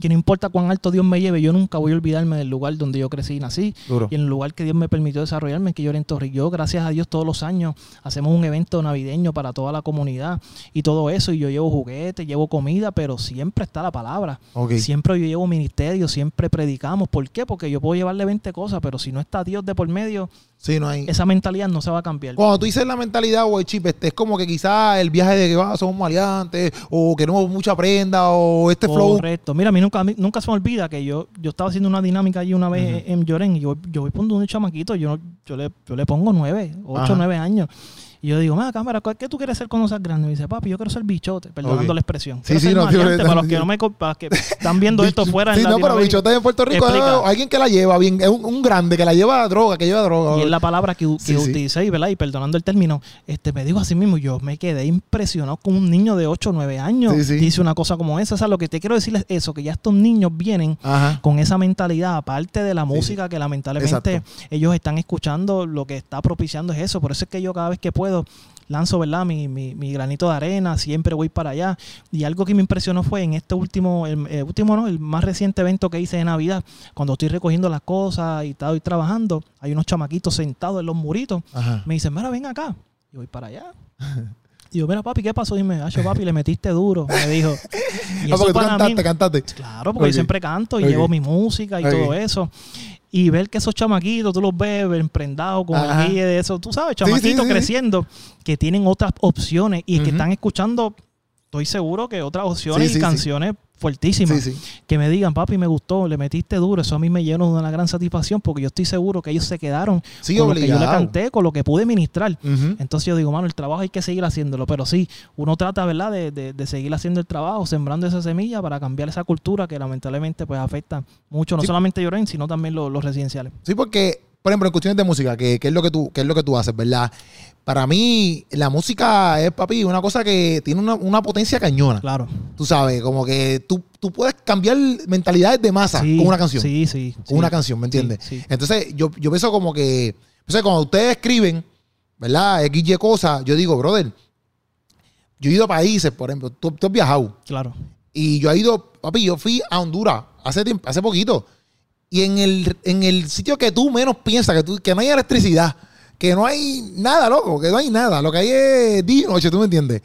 que no importa cuán alto Dios me lleve, yo nunca voy a olvidarme del lugar donde yo crecí y nací Duro. y en el lugar que Dios me permitió desarrollarme, que yo era en Torrijó. Gracias a Dios todos los años hacemos un evento navideño para toda la comunidad y todo eso. Y yo llevo juguetes, llevo comida, pero siempre está la palabra. Siempre yo llevo ministerio, siempre predicamos. ¿Por qué? Porque yo puedo llevarle 20 cosas, pero si no está Dios de por medio, Sí, no hay. esa mentalidad no se va a cambiar. Cuando tú dices la mentalidad el chip, este, es como que quizás el viaje de que va, somos maleantes, o queremos mucha prenda, o este flow. Correcto. Mira, mí nunca, a mí nunca se me olvida que yo, yo estaba haciendo una dinámica allí una vez en Llorén y yo, yo voy poniendo un chamaquito, yo, yo, le, yo le pongo nueve, ocho, nueve años. Y yo digo, mira, cámara, ¿qué tú quieres ser cuando seas grande? Y me dice, papi, yo quiero ser bichote, perdonando la expresión. Sí, sí, ser no, maleante, porque- para los que no me para que están viendo esto fuera Sí, en no, pero bichote en Puerto Rico es alguien que la lleva bien, es un, un grande que la lleva a droga, que lleva droga. Y es la palabra que, que Sí, utilicé, ¿verdad? Y perdonando el término, este, me digo así mismo, yo me quedé impresionado con un niño de 8 o 9 años. Dice una cosa como esa. O sea, lo que te quiero decir es eso, que ya estos niños vienen Ajá. con esa mentalidad, aparte de la música que lamentablemente Exacto. ellos están escuchando, lo que está propiciando es eso. Por eso es que yo cada vez que puedo lanzo, ¿verdad? Mi, mi, mi granito de arena, siempre voy para allá. Y algo que me impresionó fue en este último, el, el último, ¿no? El más reciente evento que hice de Navidad, cuando estoy recogiendo las cosas y estoy trabajando, hay unos chamaquitos sentados en los muritos. Ajá. Me dicen, mira, ven acá. Y voy para allá. Y yo, mira, papi, ¿qué pasó? Dime, Acho, papi, le metiste duro. Me dijo. Y Ah, eso porque tú para mí- cantaste, cantaste. Claro, porque yo siempre canto y llevo mi música y todo eso. Y ver que esos chamaquitos, tú los ves emprendados con el guía de eso, tú sabes, sí, chamaquitos sí. creciendo, que tienen otras opciones y que están escuchando, estoy seguro que otras opciones y canciones Sí, sí. Que me digan, papi, me gustó, le metiste duro, eso a mí me llenó de una gran satisfacción porque yo estoy seguro que ellos se quedaron Sí, con lo que yo le obligado. canté, con lo que pude ministrar. Entonces yo digo, mano, el trabajo hay que seguir haciéndolo, pero sí, uno trata, ¿verdad?, de, de- de seguir haciendo el trabajo, sembrando esa semilla para cambiar esa cultura que lamentablemente pues afecta mucho, no solamente Llorén, sino también lo- los residenciales. Sí, porque, por ejemplo, en cuestiones de música, que, que es lo que tú, que es lo que tú haces, ¿verdad? Para mí, la música es, papi, una cosa que tiene una, una potencia cañona. Claro. Tú sabes, como que tú, tú puedes cambiar mentalidades de masa Sí, con una canción. Sí, sí. Con sí. una canción, ¿me entiendes? Sí. Entonces, yo, yo pienso como que, o sea, cuando ustedes escriben, ¿verdad? X, Y cosas, yo digo, brother, yo he ido a países, por ejemplo, tú, tú has viajado, Claro. y yo he ido, papi, yo fui a Honduras hace tiempo, hace poquito. Y en el, en el sitio que tú menos piensas, que, tú, que no hay electricidad, que no hay nada, loco, que no hay nada. Lo que hay es día y noche, ¿tú me entiendes?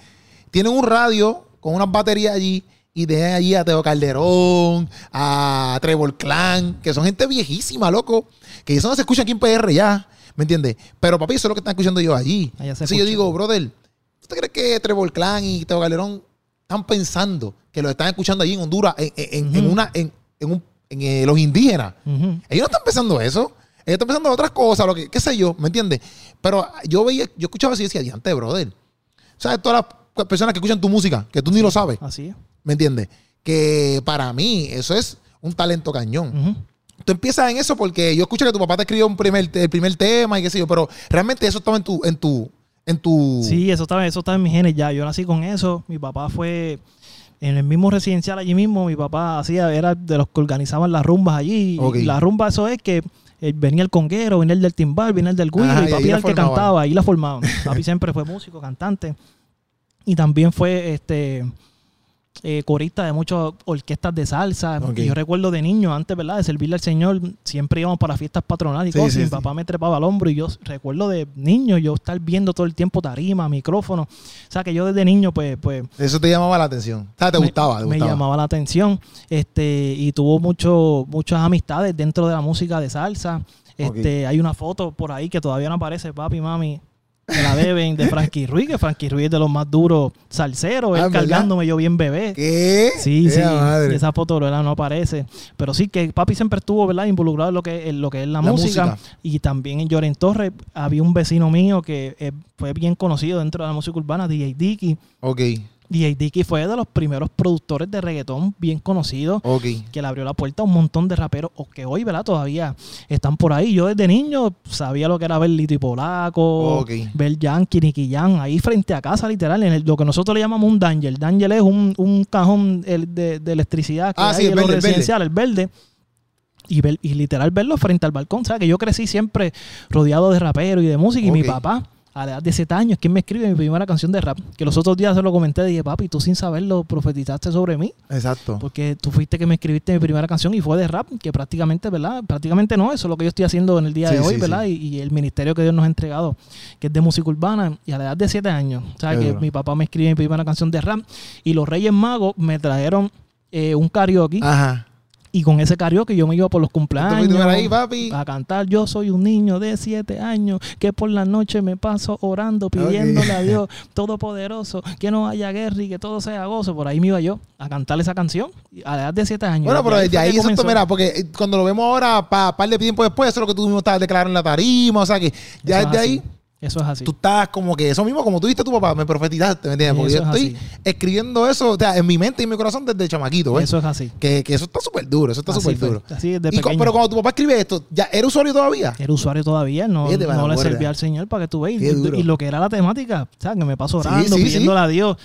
Tienen un radio con unas baterías allí y tienen allí a Teo Calderón, a Trevor Clan, que son gente viejísima, loco, que eso no se escucha aquí en PR ya, ¿me entiendes? Pero papi, eso es lo que están escuchando yo allí. Entonces yo digo, brother, ¿tú te crees que Trevor Clan y Teo Calderón están pensando que lo están escuchando allí en Honduras, en, en- en Ujú. una, en, en un- en, eh, los indígenas? Ellos no están pensando eso. Ellos están pensando en otras cosas, lo que, qué sé yo, ¿me entiendes? Pero yo veía, yo escuchaba así y decía, diante, brother. ¿Sabes? Todas las personas que escuchan tu música, que tú ni lo sabes, Así es. ¿me entiendes? Que para mí eso es un talento cañón. Tú empiezas en eso porque yo escucho que tu papá te escribió un primer, el primer tema y qué sé yo, pero realmente eso estaba en tu, en tu, en tu. Sí, eso estaba, eso estaba en mis genes ya. Yo nací con eso. Mi papá fue en el mismo residencial allí mismo. Mi papá hacía, era de los que organizaban las rumbas allí. Y la rumba, eso es que eh, venía el conguero, venía el del timbal, venía el del guiro. Ajá, y papi era el que formaban. cantaba, ahí la formaban. papi siempre fue músico, cantante. Y también fue este eh, corista de muchas orquestas de salsa. Ok. Y yo recuerdo de niño, antes, ¿verdad? De servirle al Señor, siempre íbamos para fiestas patronales y Sí, cosas. sí, y mi sí. papá me trepaba al hombro y yo recuerdo de niño yo estar viendo todo el tiempo tarima, micrófono. O sea, que yo desde niño, pues, pues Eso te llamaba la atención. O sea, te me- gustaba, te me gustaba. llamaba la atención. Este, y tuvo mucho, muchas amistades dentro de la música de salsa. Este, hay una foto por ahí que todavía no aparece, papi, mami. Me la deben de Frankie Ruiz, que Frankie Ruiz es de los más duros salseros, Ah, cargándome yo bien bebé. ¿Qué? Sí, ¡Ea sí, madre! esa foto ¿verdad? no aparece. Pero sí que papi siempre estuvo ¿verdad? involucrado en lo que, en lo que es la, La música. música. Y también en Lloren Torres había un vecino mío que eh, fue bien conocido dentro de la música urbana, DJ Dicky. Ok. Y Dicky fue de los primeros productores de reggaetón bien conocidos. Que le abrió la puerta a un montón de raperos o que hoy, ¿verdad? Todavía están por ahí. Yo desde niño sabía lo que era ver Lito y Polaco, Ok. ver Yankee, Nicky Jam, ahí frente a casa, literal, en el- lo que nosotros le llamamos un Dangel. Dangel es un, un cajón el de, de electricidad que Ah, hay sí, el en los verde, el verde. residenciales, el verde. Y, ver- y literal verlo frente al balcón. O sea, que yo crecí siempre rodeado de raperos y de música. Y mi papá, a la edad de 7 años, ¿quién me escribe mi primera canción de rap? Que los otros días se lo comenté. Dije, papi, tú sin saberlo profetizaste sobre mí. Exacto. Porque tú fuiste que me escribiste mi primera canción y fue de rap, que prácticamente, ¿verdad? Prácticamente no, eso es lo que yo estoy haciendo en el día Sí, de hoy, sí, ¿verdad? Y, y el ministerio que Dios nos ha entregado, que es de música urbana, y a la edad de 7 años, o sea, Qué que duro. mi papá me escribe mi primera canción de rap, y los Reyes Magos me trajeron eh, un karaoke, Ajá. Y con ese karaoke yo me iba por los cumpleaños. ahí, papi. A cantar, yo soy un niño de 7 años que por la noche me paso orando, pidiéndole a Dios Todopoderoso que no haya guerra y que todo sea gozo. Por ahí me iba yo a cantar esa canción a la edad de 7 años. Bueno, pero desde ahí, eso mira, porque eh, cuando lo vemos ahora, pa par de tiempo después, eso es lo que tú mismo estabas declarando en la tarima, o sea que ya desde ahí Eso es así. tú estás como que eso mismo, como tú viste tu papá, me profetizaste, ¿me entiendes? Porque yo es estoy escribiendo eso, o sea, en mi mente y en mi corazón desde chamaquito, ¿ves? Eso es así. Que, que eso está súper duro, eso está súper duro. Así Y pequeño. pero cuando tu papá escribe esto, ¿ya era usuario todavía? Era usuario todavía, no, Fíjate, no le servía al Señor para que tú veas. Y, lo que era la temática, o sea, que me paso orando, sí, sí. pidiéndole a Dios.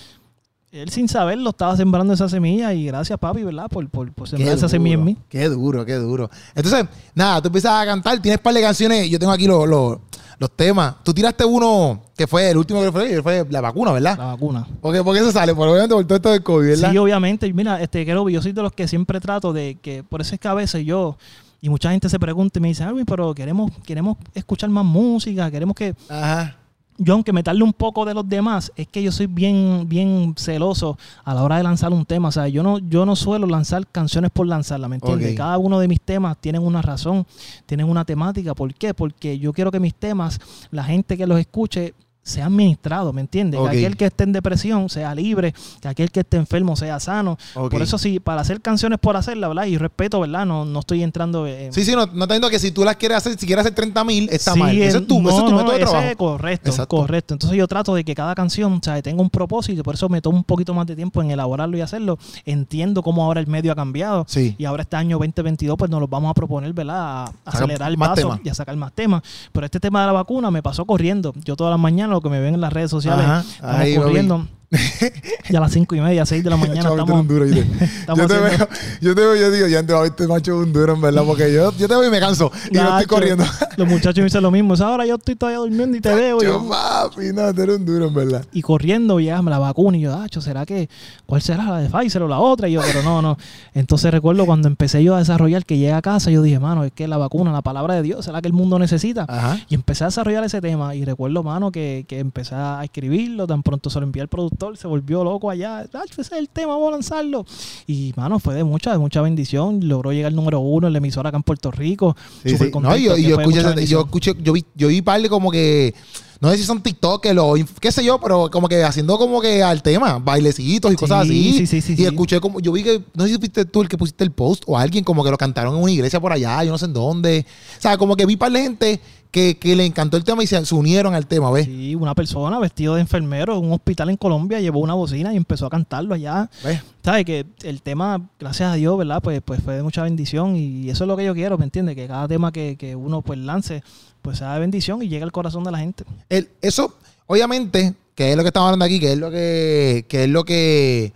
Él sin saberlo estaba sembrando esa semilla y gracias, papi, ¿verdad? Por, por, por Qué sembrar esa semilla en mí. Qué duro, qué duro. Entonces, nada, tú empiezas a cantar, tienes un par de canciones, yo tengo aquí los, los, los temas. Tú tiraste uno que fue el último que fue, que fue la vacuna, ¿verdad? La vacuna. Porque, porque eso sale, por obviamente por todo esto del COVID, ¿verdad? Sí, obviamente. Mira, este Kerobi, yo soy de los que siempre trato de que, por eso es que a veces yo, y mucha gente se pregunta y me dice, Alvin, pero queremos, queremos escuchar más música, queremos que. Ajá. Yo, aunque me tarde un poco de los demás, es que yo soy bien, bien celoso a la hora de lanzar un tema. O sea, yo no, yo no suelo lanzar canciones por lanzarla, ¿me entiendes? Cada uno de mis temas tienen una razón, tienen una temática. ¿Por qué? Porque yo quiero que mis temas, la gente que los escuche, sea administrado, ¿me entiendes? Que aquel que esté en depresión sea libre, que aquel que esté enfermo sea sano. Por eso sí, para hacer canciones por hacerla, ¿verdad? Y respeto, ¿verdad? No, no estoy entrando en... Sí, sí, no, no te entiendo que si tú las quieres hacer, si quieres hacer 30 mil, está Sí, mal. Ese es tu, no, ese es tu no, método de trabajo. es correcto, Exacto. correcto. Entonces yo trato de que cada canción o sea, tenga un propósito y por eso me tomo un poquito más de tiempo en elaborarlo y hacerlo. Entiendo cómo ahora el medio ha cambiado Sí. y ahora este año 2022 pues nos lo vamos a proponer, ¿verdad? A, acelerar el paso y a sacar más temas. Pero este tema de la vacuna me pasó corriendo. Yo todas las mañanas lo que me ven en las redes sociales, Ajá. estamos Ahí, papi. corriendo. y a las cinco y media, seis de la mañana estamos... duro, ¿oíste? estamos yo te veo, yo te veo, yo digo, ya te este macho un duro, en verdad, porque yo, yo te veo y me canso. Y yo estoy corriendo. Los muchachos me dicen lo mismo. Esa hora yo estoy todavía durmiendo y te veo. yo- Yo, papi, no, tú eres un duro, en verdad. y corriendo ya la vacuna y yo, Dacho, ¿será que cuál será la de Pfizer o la otra? Y yo, pero no, no. Entonces recuerdo cuando empecé yo a desarrollar que llegué a casa, yo dije, mano, es que la vacuna, la palabra de Dios, será que el mundo necesita. Ajá. Y empecé a desarrollar ese tema y recuerdo, mano, que, que empecé a escribirlo, tan pronto se lo envié al productor, se volvió loco allá, ese es el tema, vamos a lanzarlo. Y, mano, fue de mucha, de mucha bendición, logró llegar al número uno en la emisora acá en Puerto Rico. Sí, sí. No, yo, yo escuché, yo escuché, yo vi, yo vi par como que, no sé si son TikTokers o qué sé yo, pero como que haciendo como que al tema, bailecitos y cosas Sí, así. sí, sí, sí, y escuché como, yo vi que, no sé si fuiste tú el que pusiste el post o alguien como que lo cantaron en una iglesia por allá, yo no sé en dónde. O sea, como que vi par de gente que, que le encantó el tema y se, se unieron al tema, ¿ves? Sí, una persona vestido de enfermero en un hospital en Colombia llevó una bocina y empezó a cantarlo allá. ¿Ves? ¿Sabes? Que el tema, gracias a Dios, ¿verdad? Pues, pues fue de mucha bendición y eso es lo que yo quiero, ¿me entiendes? Que cada tema que, que uno pues lance, pues sea de bendición y llegue al corazón de la gente. El- eso, obviamente, que es lo que estamos hablando aquí, que es lo que, que es lo que.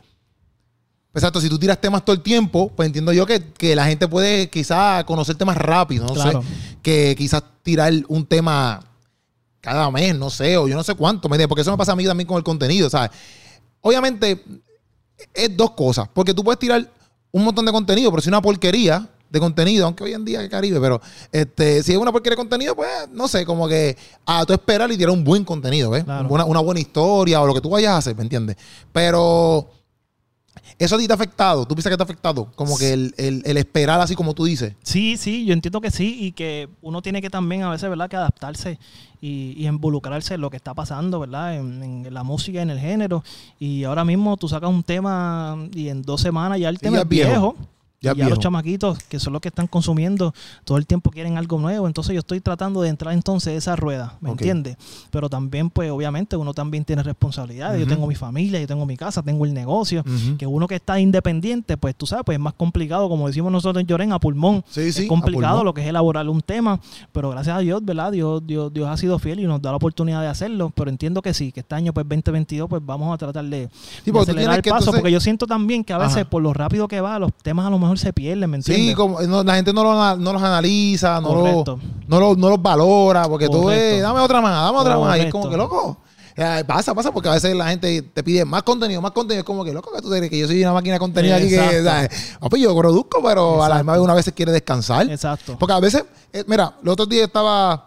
Exacto, si tú tiras temas todo el tiempo, pues entiendo yo que, que la gente puede quizás conocerte más rápido, no Claro. sé. Que quizás tirar un tema cada mes, no sé, o yo no sé cuánto. Porque eso me pasa a mí también con el contenido, ¿sabes? Obviamente, es dos cosas, porque tú puedes tirar un montón de contenido, pero si es una porquería de contenido, aunque hoy en día es Caribe, pero este, si es una porquería de contenido, pues no sé, como que a tú esperar y tirar un buen contenido, ¿ves? Claro. Una, una buena historia o lo que tú vayas a hacer, ¿me entiendes? Pero eso a ti te ha afectado, tú piensas que te ha afectado, como que el, el- el esperar así como tú dices. Sí, sí, yo entiendo que sí y que uno tiene que también a veces, ¿verdad? Que adaptarse y, y involucrarse en lo que está pasando, ¿verdad? En, en la música, en el género. Y ahora mismo tú sacas un tema y en dos semanas ya el Sí, tema ya es viejo. Ya y ya los chamaquitos, que son los que están consumiendo, todo el tiempo quieren algo nuevo. Entonces yo estoy tratando de entrar entonces a esa rueda, ¿me Ok. entiendes? Pero también, pues obviamente uno también tiene responsabilidades. Yo tengo mi familia, yo tengo mi casa, tengo el negocio. Que uno que está independiente, pues tú sabes, pues es más complicado, como decimos nosotros en Lloren, a pulmón. Sí, sí, es complicado lo que es elaborar un tema, pero gracias a Dios, ¿verdad? Dios, Dios, Dios ha sido fiel y nos da la oportunidad de hacerlo. Pero entiendo que sí, que este año, pues 2022, pues vamos a tratar de, Sí, acelerar el paso, entonces- porque yo siento también que a veces Ajá. por lo rápido que va, los temas a lo mejor se pierden, ¿me entiendes? Sí, como no, la gente no, lo, no los analiza, no, lo, no, lo- no los valora, porque tú ves, dame otra más, dame otra más. Y es como que, loco, eh, pasa, pasa, porque a veces la gente te pide más contenido, más contenido. Es como que, loco, que tú crees que yo soy una máquina de contenido aquí que. ¿sabes? Ah, pues yo produzco, pero a la misma vez una vez quiere descansar. Exacto. Porque a veces, eh, mira, los otros días estaba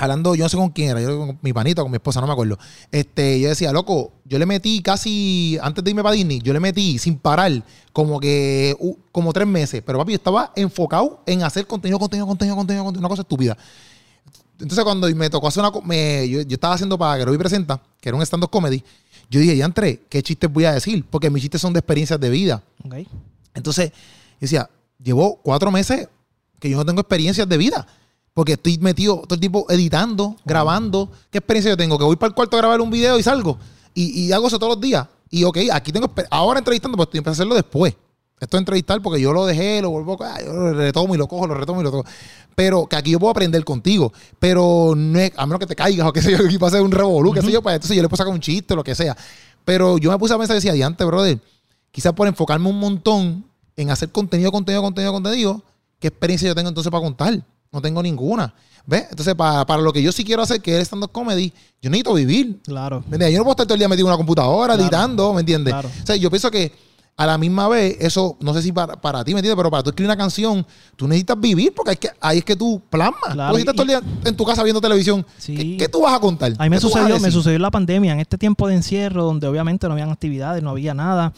hablando, yo no sé con quién era, yo con mi panito, con mi esposa, no me acuerdo. Este, yo decía, loco, yo le metí casi, antes de irme para Disney, yo le metí sin parar como que uh, como tres meses. Pero papi, yo estaba enfocado en hacer contenido, contenido, contenido, contenido, contenido, una cosa estúpida. Entonces cuando me tocó hacer una, me, yo, yo estaba haciendo para Groby Presenta, que era un stand-up comedy, yo dije, ya entré, ¿qué chistes voy a decir? Porque mis chistes son de experiencias de vida. Entonces, yo decía, llevo cuatro meses que yo no tengo experiencias de vida. Porque estoy metido todo el tiempo editando, grabando. ¿Qué experiencia yo tengo? Que voy para el cuarto a grabar un video y salgo. Y, y hago eso todos los días. Y ok, aquí tengo... Ahora entrevistando, pues estoy a hacerlo después. Esto es entrevistar porque yo lo dejé, lo vuelvo... ah, yo lo retomo y lo cojo, lo retomo y lo toco. Pero que aquí yo puedo aprender contigo. Pero no es... A menos que te caigas o que sé yo, aquí pase un revolú, qué sé yo. Pues entonces yo le puedo sacar un chiste, lo que sea. Pero yo me puse a pensar y decía, diante, brother, quizás por enfocarme un montón en hacer contenido, contenido, contenido, contenido, ¿qué experiencia yo tengo entonces para contar? No tengo ninguna. ¿Ves? Entonces, para, para lo que yo sí quiero hacer, que es stand-up comedy, yo necesito vivir. Claro. ¿Me entiendes? Yo no puedo estar todo el día metido en una computadora Claro. editando, ¿me entiendes? Claro. O sea, yo pienso que a la misma vez, eso, no sé si para, para ti, ¿me entiendes? Pero para tú escribir una canción, tú necesitas vivir porque hay que, ahí es que tú plasmas. Claro, Tú estás todo el día en tu casa viendo televisión. Sí. ¿Qué, qué tú vas a contar? A mí me ¿Qué tú vas a sucedió, me sucedió la pandemia, en este tiempo de encierro, donde obviamente no habían actividades, no había nada.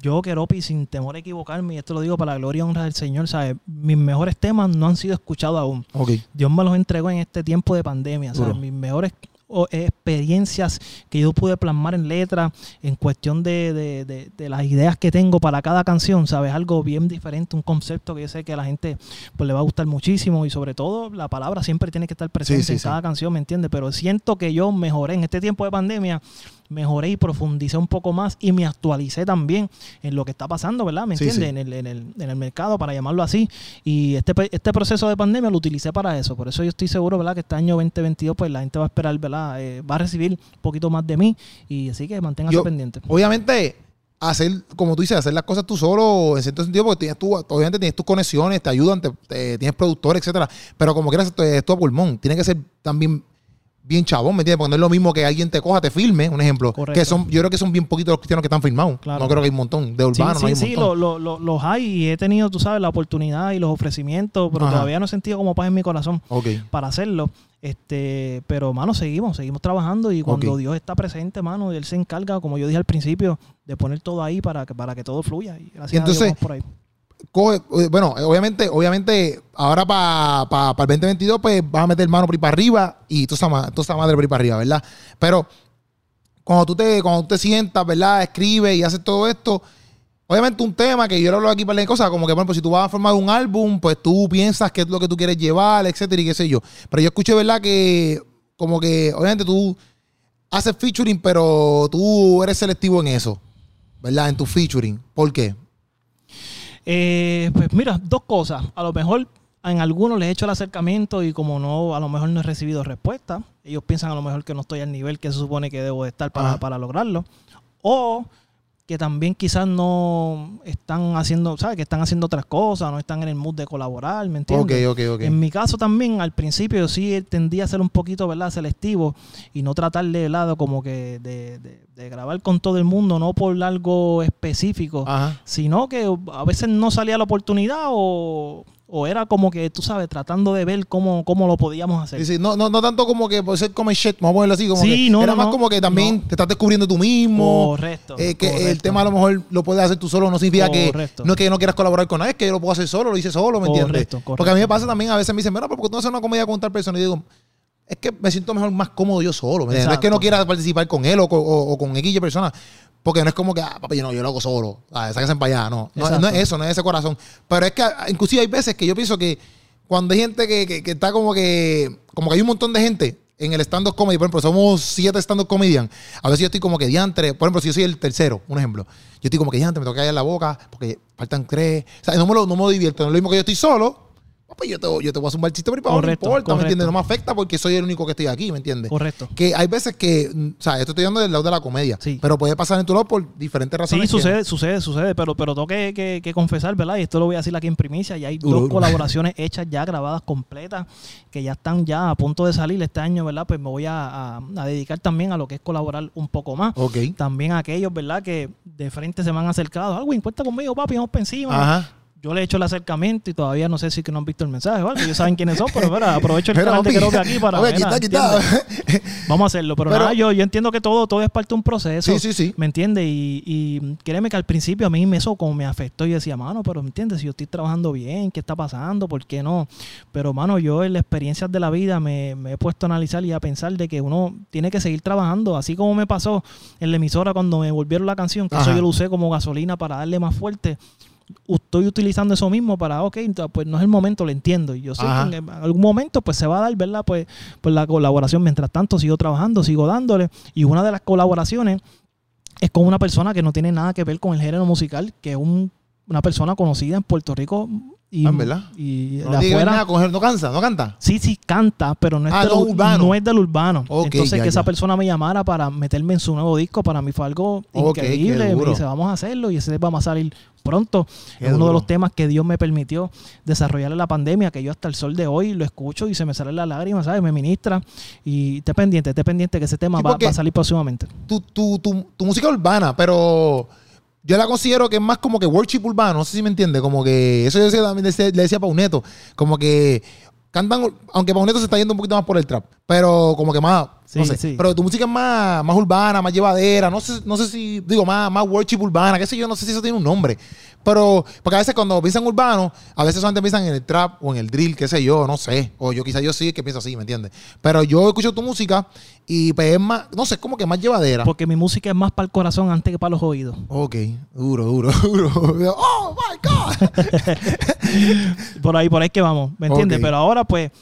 Yo, Keropi, sin temor a equivocarme, y esto lo digo para la gloria y honra del Señor, ¿sabes? Mis mejores temas no han sido escuchados aún. Ok. Dios me los entregó en este tiempo de pandemia, ¿sabes? Duro. Mis mejores o, experiencias que yo pude plasmar en letra, en cuestión de, de- de- de las ideas que tengo para cada canción, ¿sabes? Algo bien diferente, un concepto que yo sé que a la gente pues, le va a gustar muchísimo y sobre todo la palabra siempre tiene que estar presente sí, en sí. cada canción, ¿me entiendes? Pero siento que yo mejoré en este tiempo de pandemia, mejoré y profundicé un poco más y me actualicé también en lo que está pasando, ¿verdad? ¿Me entiendes? sí. En, el, en, el, en el mercado, para llamarlo así. Y este, este proceso de pandemia lo utilicé para eso. Por eso yo estoy seguro, ¿verdad? Que este año 2022, pues la gente va a esperar, ¿verdad? Eh, va a recibir un poquito más de mí. Y así que manténgase Yo- pendiente. Obviamente, hacer, como tú dices, hacer las cosas tú solo, en cierto sentido, porque tienes tú, obviamente tienes tus conexiones, te ayudan, te- te- tienes productores, etcétera. Pero como quieras, esto es tu pulmón. Tiene que ser también bien chabón, ¿me entiendes? Porque no es lo mismo que alguien te coja, te filme, un ejemplo. Correcto. Que son, yo creo que son bien poquitos los cristianos que están filmados. Claro. No creo que hay un montón. De Sí, urbanos no sí, hay un sí, montón. lo- lo- lo- los hay y he tenido, tú sabes, la oportunidad y los ofrecimientos, pero Ajá. todavía no he sentido como paz en mi corazón para hacerlo. Este, pero mano, seguimos, seguimos trabajando y cuando. Dios está presente, mano, él se encarga, como yo dije al principio, de poner todo ahí para que para que todo fluya. Y gracias Y entonces- a Dios vamos por ahí. Eh, bueno, eh, obviamente, obviamente, ahora para el 2022, pues vas a meter mano por ahí para arriba y tú esa, madre por ahí para arriba, ¿verdad? Pero cuando tú te, cuando tú te sientas, ¿verdad? Escribes y haces todo esto, obviamente un tema que yo lo hablo aquí para de cosas, como que, por ejemplo, si tú vas a formar un álbum, pues tú piensas qué es lo que tú quieres llevar, etcétera, y qué sé yo. Pero yo escuché, ¿verdad? Que como que, obviamente, tú haces featuring, pero tú eres selectivo en eso, ¿verdad? En tu featuring. ¿Por qué? Eh, pues mira, dos cosas. A lo mejor en algunos les he hecho el acercamiento y como no, a lo mejor no he recibido respuesta. Ellos piensan a lo mejor que no estoy al nivel que se supone que debo de estar para, para lograrlo. O que también quizás no están haciendo, ¿sabes? Que están haciendo otras cosas, no están en el mood de colaborar, ¿me entiendes? Ok, ok, ok. En mi caso también, al principio yo sí tendía a ser un poquito, ¿verdad? Selectivo y no tratar de lado como que de, de- de grabar con todo el mundo, no por algo específico, Ajá. sino que a veces no salía la oportunidad o, o era como que, tú sabes, tratando de ver cómo, cómo lo podíamos hacer. Sí, sí, no, no, no tanto como que por ser como shit, vamos a ponerlo así, como Sí, que no, era no, más como que también te estás descubriendo tú mismo. Correcto. eh, que el tema a lo mejor lo puedes hacer tú solo, no significa que Correcto. no es que no quieras colaborar con nadie, es que yo lo puedo hacer solo, lo hice solo, ¿me entiendes? Correcto, correcto. Porque a mí me pasa también, a veces me dicen, mira, pero ¿por qué tú no haces una comedia con tal persona? Y digo, es que me siento mejor, más cómodo yo solo. No es que no quiera participar con él o con, o- o con X persona, Porque no es como que, ah, papi, no, yo lo hago solo. Ah, sáquense para allá. No, no, no es eso, no es ese corazón. Pero es que ah, inclusive hay veces que yo pienso que cuando hay gente que, que- que está como que, como que hay un montón de gente en el stand-up comedy, por ejemplo, somos siete stand-up comedian, a veces yo estoy como que diantre, por ejemplo, si yo soy el tercero, un ejemplo, yo estoy como que diantre, me toca callar la boca porque faltan tres, o sea, no me lo, no me lo divierto, no es lo mismo que yo estoy solo, pues yo te, yo te voy a hacer un chiste para abajo, no Correcto, importa, ¿me correcto. entiendes? No me afecta porque soy el único que estoy aquí, ¿me entiendes? Correcto. Que hay veces que, mm, o sea, esto estoy dando del lado de la comedia, Sí. pero puede pasar en tu lado por diferentes Sí, razones. que- sucede, sucede, sucede, pero, pero tengo que, que- que confesar, ¿verdad? Y esto lo voy a decir aquí en primicia, ya hay dos colaboraciones hechas ya, grabadas completas, que ya están ya a punto de salir este año, ¿verdad? Pues me voy a, a- a dedicar también a lo que es colaborar un poco más. Ok. También a aquellos, ¿verdad? Que de frente se me han acercado, Alwin, cuenta conmigo, papi, vamos para encima. Ajá. Yo le he hecho el acercamiento y todavía no sé si que no han visto el mensaje algo. Ellos saben quiénes son, pero mira, aprovecho el canal de creo que aquí para. ver, mira, quita, quita. Vamos a hacerlo. Pero, Pero- nada, yo, yo entiendo que todo, todo es parte de un proceso. Sí, sí, sí. ¿Me entiendes? Y, y créeme que al principio a mí me- eso como me afectó. Yo decía, mano, pero ¿me entiendes? Si yo estoy trabajando bien, ¿qué está pasando? ¿Por qué no? Pero, mano, yo en las experiencias de la vida me, me he puesto a analizar y a pensar de que uno tiene que seguir trabajando. Así como me pasó en la emisora cuando me volvieron la canción, que eso yo lo usé como gasolina para darle más fuerte. Estoy utilizando eso mismo para, ok, pues no es el momento, lo entiendo. Y yo sé Ajá. que en algún momento pues se va a dar, ¿verdad? Pues, pues la colaboración. Mientras tanto sigo trabajando, sigo dándole. Y una de las colaboraciones es con una persona que no tiene nada que ver con el género musical, que es un- una persona conocida en Puerto Rico y, Ah, ¿en verdad? y No afuera. con él, no cansa, no canta. Sí, sí, canta, pero no es, Ah, del, no ur- urbano. no es del urbano. Entonces, ya, que esa persona me llamara para meterme en su nuevo disco, para mí fue algo increíble. Me dice, vamos a hacerlo y ese va a salir pronto. Qué es uno de los temas que Dios me permitió desarrollar en la pandemia, que yo hasta el sol de hoy lo escucho y se me salen las lágrimas, ¿sabes? Me ministra. Y esté pendiente, esté pendiente que ese tema Sí, va, va a salir próximamente. Tu, tu, tu, tu música urbana, pero yo la considero que es más como que worship urbano, no sé si me entiende, como que eso yo decía, también decía- le decía a Pauneto, como que cantan, aunque Pauneto se está yendo un poquito más por el trap, pero como que más, no Sí, sé, sí. pero tu música es más, más urbana, más llevadera, no sé, no sé si, digo, más, más worship urbana, qué sé yo, no sé si eso tiene un nombre, pero, porque a veces cuando piensan urbano, a veces solamente piensan en el trap o en el drill, qué sé yo, no sé, o yo quizás yo sí que pienso así, ¿me entiendes? Pero yo escucho tu música y pues es más, no sé, como que más llevadera. Porque mi música es más para el corazón antes que para los oídos. Ok, duro, duro, duro. Oh my God. por ahí, por ahí que vamos, ¿me entiendes? Pero ahora, pues,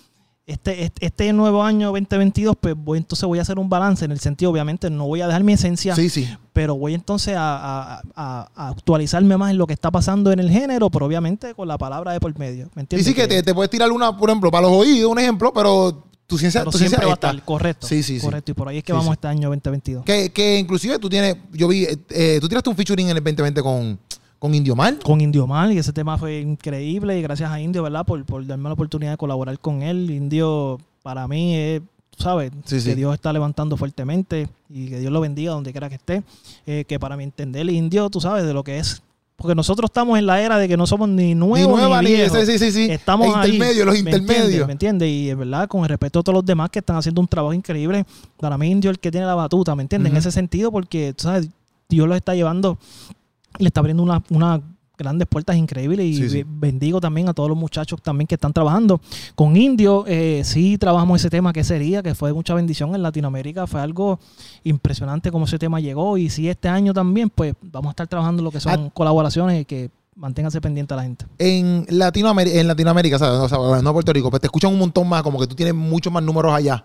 este, este, este nuevo año 2022, pues voy, entonces voy a hacer un balance en el sentido, obviamente, no voy a dejar mi esencia, Sí, sí. pero voy entonces a, a- a- a actualizarme más en lo que está pasando en el género, pero obviamente con la palabra de por medio, ¿me Y entiendes? sí que te, te puedes tirar una, por ejemplo, para los oídos, un ejemplo, pero tu ciencia, pero tu ciencia siempre va a está. estar, correcto. Sí, sí, sí. Correcto, y por ahí es que vamos este año 2022. Que, que inclusive tú tienes, yo vi, eh, eh, tú tiraste un featuring en el 2020 con, con Indio Mal. Con Indio Mal, y ese tema fue increíble, y gracias a Indio, ¿verdad? Por, por darme la oportunidad de colaborar con él. Indio, para mí, es, ¿sabes? Sí, sí. Que Dios está levantando fuertemente y que Dios lo bendiga donde quiera que esté. Eh, que para mi entender, Indio, tú sabes, de lo que es. Porque nosotros estamos en la era de que no somos ni Ni nuevos ni, nueva, ni, viejos. sí, sí, sí, sí. Estamos E intermedios, los intermedios. ¿Me entiendes? Y es verdad, con el respeto a todos los demás que están haciendo un trabajo increíble. Para mí, Indio es el que tiene la batuta, ¿me entiendes? En ese sentido, porque, tú sabes, Dios los está llevando, le está abriendo una, una grandes puertas increíbles y Sí, sí. be- bendigo también a todos los muchachos también que están trabajando. Con Indio, eh, sí trabajamos ese tema que sería, que fue mucha bendición en Latinoamérica, fue algo impresionante cómo ese tema llegó y sí este año también, pues vamos a estar trabajando lo que son Ah. colaboraciones y que manténganse pendiente a la gente. En Latinoamérica, en Latinoamérica, ¿sabes? O sea, no Puerto Rico, pues te escuchan un montón más, como que tú tienes muchos más números allá.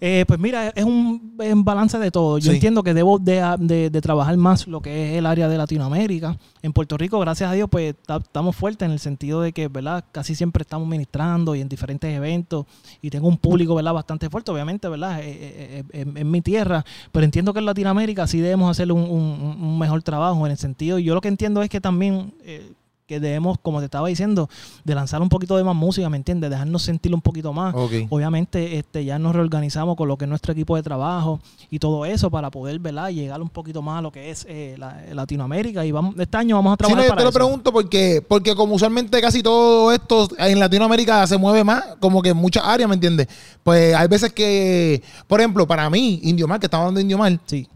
Eh, pues mira, es un, es un balance de todo. Yo Sí. entiendo que debo de, de- de trabajar más lo que es el área de Latinoamérica. En Puerto Rico, gracias a Dios, pues ta- estamos fuertes en el sentido de que, ¿verdad? Casi siempre estamos ministrando y en diferentes eventos y tengo un público, ¿verdad? Bastante fuerte, obviamente, ¿verdad? Eh, eh, eh, en, en mi tierra, pero entiendo que en Latinoamérica sí debemos hacer un, un- un mejor trabajo en el sentido. Y yo lo que entiendo es que también... eh, que debemos, como te estaba diciendo, de lanzar un poquito de más música, ¿me entiendes? Dejarnos sentir un poquito más. Ok. Obviamente este, ya nos reorganizamos con lo que es nuestro equipo de trabajo y todo eso para poder ¿verdad? llegar un poquito más a lo que es eh, la- Latinoamérica. Y vamos, este año vamos a Sí, trabajar no, yo para te lo eso. pregunto porque, porque como usualmente casi todo esto en Latinoamérica se mueve más, como que en muchas áreas, ¿me entiendes? Pues hay veces que, por ejemplo, para mí, Indio Mar, que estamos hablando de Indio Mar, Sí,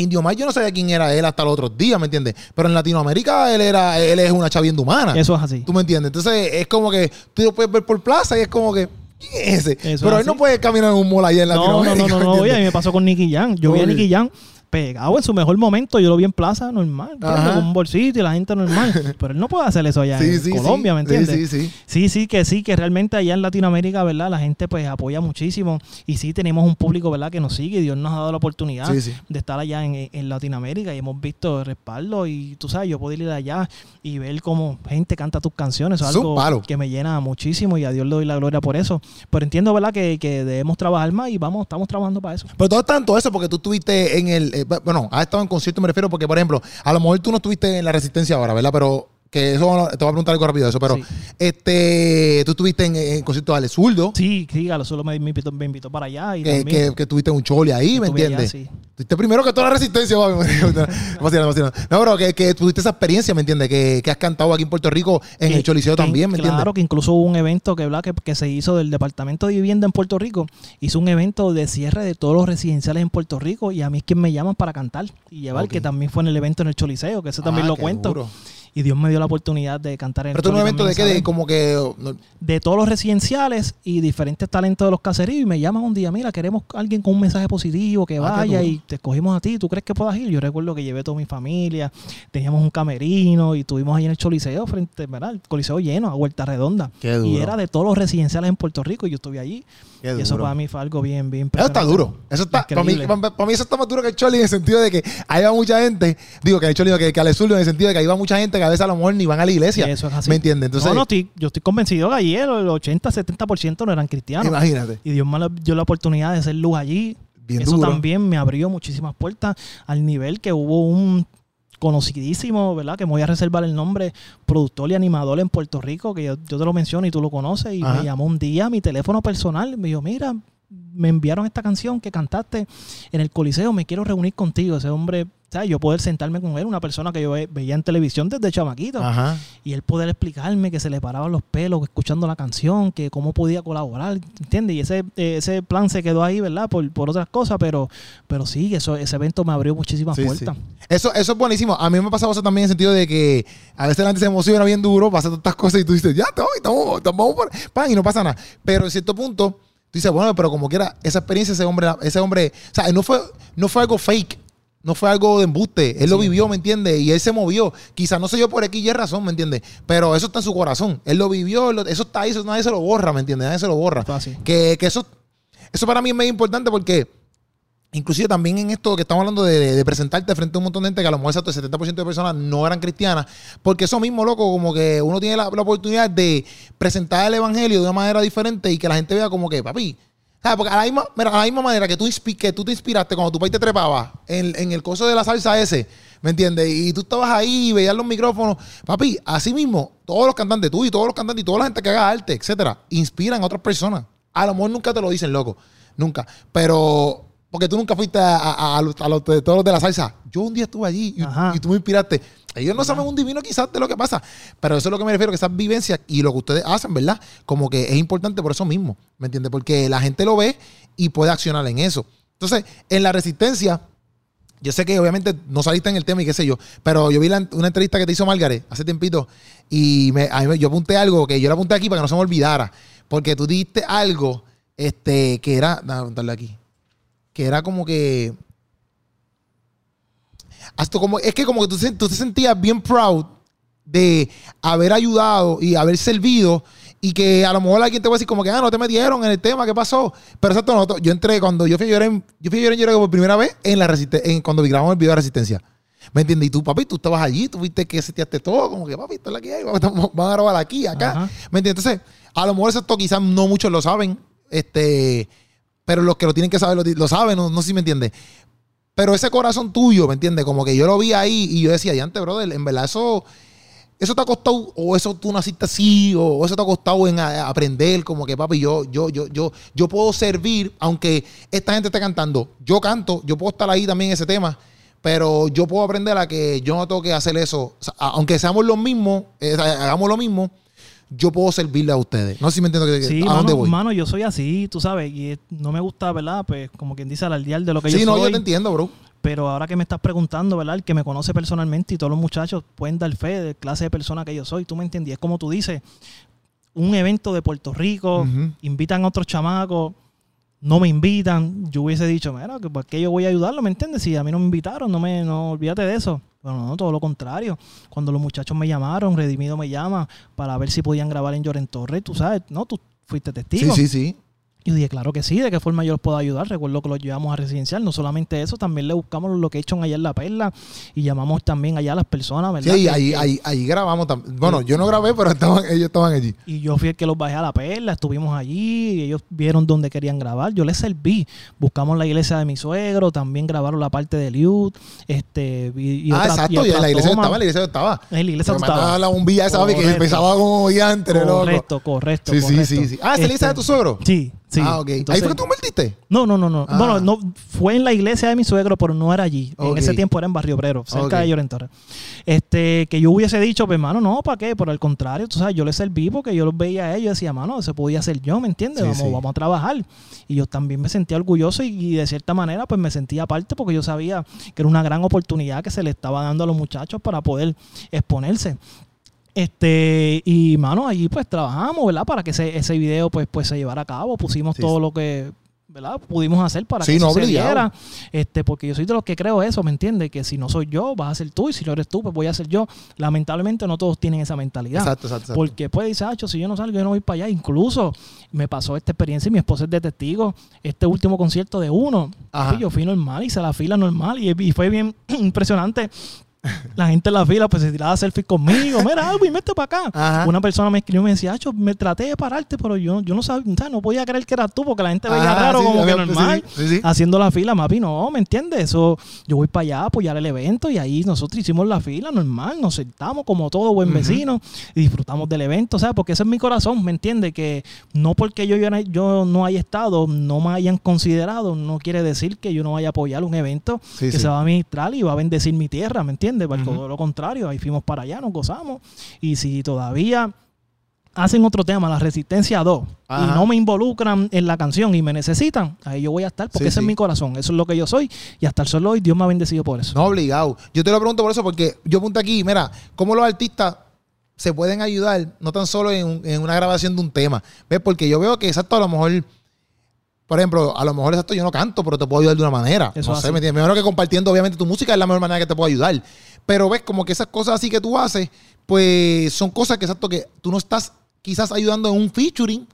Indio Mar yo no sabía quién era él hasta los otros días, ¿me entiendes? Pero en Latinoamérica él era, él es una chavienda humana. eso es así. ¿Tú me entiendes? Entonces es como que tú lo puedes ver por plaza y es como que, ¿quién es ese? Eso Pero es él no puede caminar en un mall allá en No, no, Latinoamérica. no, no, ¿me no, oye, a mí me pasó con Nicky Jam. Yo vi a Oye. Nicky Jam pegado en su mejor momento. Yo lo vi en plaza normal, con un bolsito y la gente normal. Pero él no puede hacer eso allá Sí, en sí, Colombia, sí. ¿me entiendes? Sí, sí, sí. Sí, sí, que sí, que realmente allá en Latinoamérica, ¿verdad? La gente pues apoya muchísimo y sí tenemos un público, ¿verdad? Que nos sigue y Dios nos ha dado la oportunidad de estar allá en, en Latinoamérica y hemos visto el respaldo y tú sabes, yo puedo ir allá y ver cómo gente canta tus canciones, eso es Es algo que me llena muchísimo y a Dios le doy la gloria por eso. Pero entiendo, ¿verdad? Que, que debemos trabajar más y vamos, estamos trabajando para eso. Pero todo tanto eso porque tú estuviste en el. Eh, bueno, has estado en concierto, me refiero, porque, por ejemplo, a lo mejor tú no estuviste en la Resistencia ahora, ¿verdad? Pero. Que eso, te voy a preguntar algo rápido de eso, pero Sí. este, tú estuviste en, en concierto de Ale Zurdo, Sí, sí, Galo solo me, me invitó, me invitó para allá y que, que, que tuviste un chole ahí, ¿me allá, entiendes? sí. Tuviste primero que toda la resistencia. No, pero que, que tuviste esa experiencia, ¿me entiendes? Que, que has cantado aquí en Puerto Rico en el Choliseo también, ¿me entiendes? Claro, que incluso hubo un evento que, ¿verdad? que, que se hizo del Departamento de Vivienda en Puerto Rico. Hizo un evento de cierre de todos los residenciales en Puerto Rico y a mí es quien me llaman para cantar y llevar, que también fue en el evento en el Choliseo, que eso también Ah, lo cuento. duro. Y Dios me dio la oportunidad de cantar en Pero el tú en un evento de qué, de como que. no, de todos los residenciales y diferentes talentos de los caseríos y me llaman un día, mira, queremos alguien con un mensaje positivo que Ah, vaya y te escogimos a ti, ¿tú crees que puedas ir? Yo recuerdo que llevé toda mi familia, teníamos un camerino y estuvimos ahí en el Choliseo, frente, ¿verdad? El Coliseo lleno, a vuelta redonda. Qué duro. Y era de todos los residenciales en Puerto Rico y yo estuve allí. Qué Y eso duro. para mí fue algo bien, bien Eso está duro. Eso está, para mí, para, mí eso está más duro que el Choli en el sentido de que ahí va mucha gente, digo que el Choli, que, que Zurdo en el sentido de que ahí va mucha gente que a veces a lo mejor ni van a la iglesia. Eso es así. ¿Me entiendes? Entonces, no, no, estoy- yo estoy convencido que ayer el 80-70% no eran cristianos. imagínate. Y Dios me dio la oportunidad de hacer luz allí. Bien Eso duro. también me abrió muchísimas puertas al nivel que hubo un conocidísimo, ¿verdad? Que me voy a reservar el nombre, productor y animador en Puerto Rico, que yo, yo te lo menciono y tú lo conoces, y Ajá. me llamó un día a mi teléfono personal, me dijo, mira, me enviaron esta canción que cantaste en el Coliseo, me quiero reunir contigo, ese hombre, ¿sabes? Yo poder sentarme con él, una persona que yo ve- veía en televisión desde chamaquito, Ajá. y él poder explicarme que se le paraban los pelos escuchando la canción, que cómo podía colaborar, ¿entiendes? Y ese, eh, ese plan se quedó ahí, ¿verdad? Por, por otras cosas, pero, pero sí, eso, ese evento me abrió muchísimas Sí, puertas. sí. Eso, eso es buenísimo. A mí me ha pasado eso también en el sentido de que a veces la gente se emociona bien duro, pasa todas estas cosas y tú dices, ya, estamos, estamos, estamos por pan y no pasa nada. Pero en cierto punto, tú dices, bueno, pero como quiera, esa experiencia, ese hombre, ese hombre, o sea, no fue, no fue algo fake. No fue algo de embuste. Él lo vivió, ¿me entiendes? Y él se movió. Quizás no sé yo por X y razón, ¿me entiendes? Pero eso está en su corazón. Él lo vivió, lo- eso está ahí, eso nadie se lo borra, ¿me entiendes? Nadie se lo borra. Que, que eso, eso para mí es muy importante porque inclusive también en esto que estamos hablando de, presentarte frente a un montón de gente que a lo mejor exacto, el 70% de personas no eran cristianas, porque eso mismo, loco, como que uno tiene la, oportunidad de presentar el evangelio de una manera diferente y que la gente vea como que, papi, ¿sabes? Porque a la misma, mira, a la misma manera que tú, que tú te inspiraste cuando tu país te trepaba en, en el coso de la salsa ese, ¿me entiendes? Y tú estabas ahí y veías los micrófonos, papi, así mismo, todos los cantantes, tú y todos los cantantes y toda la gente que haga arte, etcétera, inspiran a otras personas. A lo mejor nunca te lo dicen, loco. Nunca. Pero, porque tú nunca fuiste a, a- a los, a los de todos los de la salsa. Yo un día estuve allí y, tú me inspiraste. Ellos no saben un divino quizás de lo que pasa. Pero eso es lo que me refiero, que esas vivencias y lo que ustedes hacen, ¿verdad? Como que es importante por eso mismo. ¿Me entiendes? Porque la gente lo ve y puede accionar en eso. Entonces, en la resistencia, yo sé que obviamente no saliste en el tema y qué sé yo, pero yo vi la- una entrevista que te hizo Margaret hace tiempito y me, a mí me- yo apunté algo que yo le apunté aquí para que no se me olvidara. Porque tú dijiste algo este, que era. Déjame apuntarle aquí. Que era como que. Hasta como, es que como que tú, te sentías bien proud de haber ayudado y haber servido y que a lo mejor alguien te va a decir como que, ah, no te metieron en el tema, ¿qué pasó? Pero exacto, no, yo entré cuando yo fui a llorar, en- yo fui a llorar por primera vez en la en cuando grabamos el video de Resistencia. ¿Me entiendes? Y tú, papi, tú estabas allí, tú viste que seteaste todo, como que, papi, esto es la que hay, vamos, vamos a grabar aquí, acá. Ajá. ¿Me entiendes? Entonces, a lo mejor esto quizás no muchos lo saben, este, pero los que lo tienen que saber lo, lo saben, no, no sé si me entiendes. Pero ese corazón tuyo, ¿me entiendes? Como que yo lo vi ahí y yo decía, antes, brother, en verdad eso, eso te ha costado, o eso tú naciste así, o eso te ha costado en aprender, como que papi, yo, yo, yo, yo, yo puedo servir, aunque esta gente esté cantando. Yo canto, yo puedo estar ahí también en ese tema, pero yo puedo aprender a que yo no tengo que hacer eso. Aunque seamos los mismos, eh, hagamos lo mismo, yo puedo servirle a ustedes. No sé si me entiendo que, Sí, a mano, dónde voy. mano, yo soy así, tú sabes, y es- no me gusta, ¿verdad? Pues como quien dice alardear de lo que Sí, yo no, soy. yo te entiendo, bro. Pero ahora que me estás preguntando, ¿verdad? El que me conoce personalmente y todos los muchachos pueden dar fe de clase de persona que yo soy. Tú me entendí. Es como tú dices, un evento de Puerto Rico, invitan a otros chamacos no me invitan, yo hubiese dicho, mira, que ¿por qué yo voy a ayudarlo? ¿Me entiendes? Si a mí no me invitaron, no me, no, olvídate de eso. Pero no, todo lo contrario. Cuando los muchachos me llamaron, Redimido me llama para ver si podían grabar en Lloren Torres, tú sabes, no, tú fuiste testigo. Sí, sí, sí. Y dije, claro que sí, ¿de qué forma yo los puedo ayudar? Recuerdo que los llevamos a residencial. No solamente eso, también le buscamos lo que hecho allá en La Perla y llamamos también allá a las personas, ¿verdad? Sí, ahí, ahí, ahí grabamos también. Bueno, yo no grabé, pero estaban, ellos estaban allí. Y yo fui el que los bajé a La Perla, estuvimos allí, y ellos vieron dónde querían grabar. Yo les serví. Buscamos la iglesia de mi suegro, también grabaron la parte de Liud. Este, y, y ah, otra- exacto. y Y en la iglesia estaba, en la iglesia estaba. En la iglesia estaba. la bombilla esa, que empezaba como diantre. Correcto, correcto. Sí, sí, correcto. sí, sí. Ah, ¿es la iglesia de tu suegro? Sí, sí. Ah, ok. ¿Ahí Entonces- fue que tú convertiste? No, no, no, no. Ah. Bueno, no, fue en la iglesia de mi suegro, pero no era allí. En ese tiempo era en Barrio Obrero, cerca de Llorentorre. Este, que yo hubiese dicho, pues, hermano, no, ¿para qué? Por el contrario, tú sabes, yo les serví porque yo los veía a ellos y decía, mano, eso podía ser yo, ¿me entiendes? Sí, vamos, sí. vamos a trabajar. Y yo también me sentía orgulloso y, y de cierta manera, pues me sentía aparte porque yo sabía que era una gran oportunidad que se le estaba dando a los muchachos para poder exponerse. Este, y mano, allí pues trabajamos, ¿verdad? Para que ese, ese video pues, pues se llevara a cabo. Pusimos Sí, todo sí. lo que, ¿verdad? Pudimos hacer para Sí, que no, eso se diera. Este, porque yo soy de los que creo eso, ¿me entiendes? Que si no soy yo, vas a ser tú, y si no eres tú, pues voy a ser yo. Lamentablemente no todos tienen esa mentalidad. Exacto, exacto. exacto. Porque pues dice, "Acho, si yo no salgo, yo no voy para allá. Incluso me pasó esta experiencia y mi esposa es de testigo. Este último concierto de uno, Ajá. y yo fui normal, hice la fila normal y, y fue bien impresionante. La gente en la fila pues se tiraba selfies conmigo. Mira, Alvin, vete para acá. Ajá. Una persona me escribió y me decía, Acho, me traté de pararte, pero yo, yo no sabía, o sea, no podía creer que eras tú porque la gente veía Ajá, raro sí, como que normal Sí, sí. haciendo la fila, Mapi, no, ¿me entiendes? Eso, yo voy para allá a apoyar el evento y ahí nosotros hicimos la fila normal, nos sentamos como todo buen vecino y disfrutamos del evento, o sea, porque ese es mi corazón, ¿me entiendes? Que no porque yo, yo, yo no haya estado, no me hayan considerado, no quiere decir que yo no vaya a apoyar un evento que se va a administrar y va a bendecir mi tierra, ¿me entiendes? Por Ujú. todo lo contrario, ahí fuimos para allá, nos gozamos y si todavía... Hacen otro tema, la Resistencia 2, Ajá. y no me involucran en la canción y me necesitan, ahí yo voy a estar porque Sí, ese sí. es mi corazón, eso es lo que yo soy y hasta el solo hoy Dios me ha bendecido por eso. No, obligado. Yo te lo pregunto por eso, porque yo apunto aquí, mira, cómo los artistas se pueden ayudar, no tan solo en, en una grabación de un tema. ¿Ves? Porque yo veo que exacto, a lo mejor, por ejemplo, a lo mejor exacto yo no canto, pero te puedo ayudar de una manera. Eso no sé, así. ¿me entiendes? Me imagino que compartiendo, obviamente, tu música es la mejor manera que te puedo ayudar. Pero ves, como que esas cosas así que tú haces, pues son cosas que exacto que tú no estás quizás ayudando en un featuring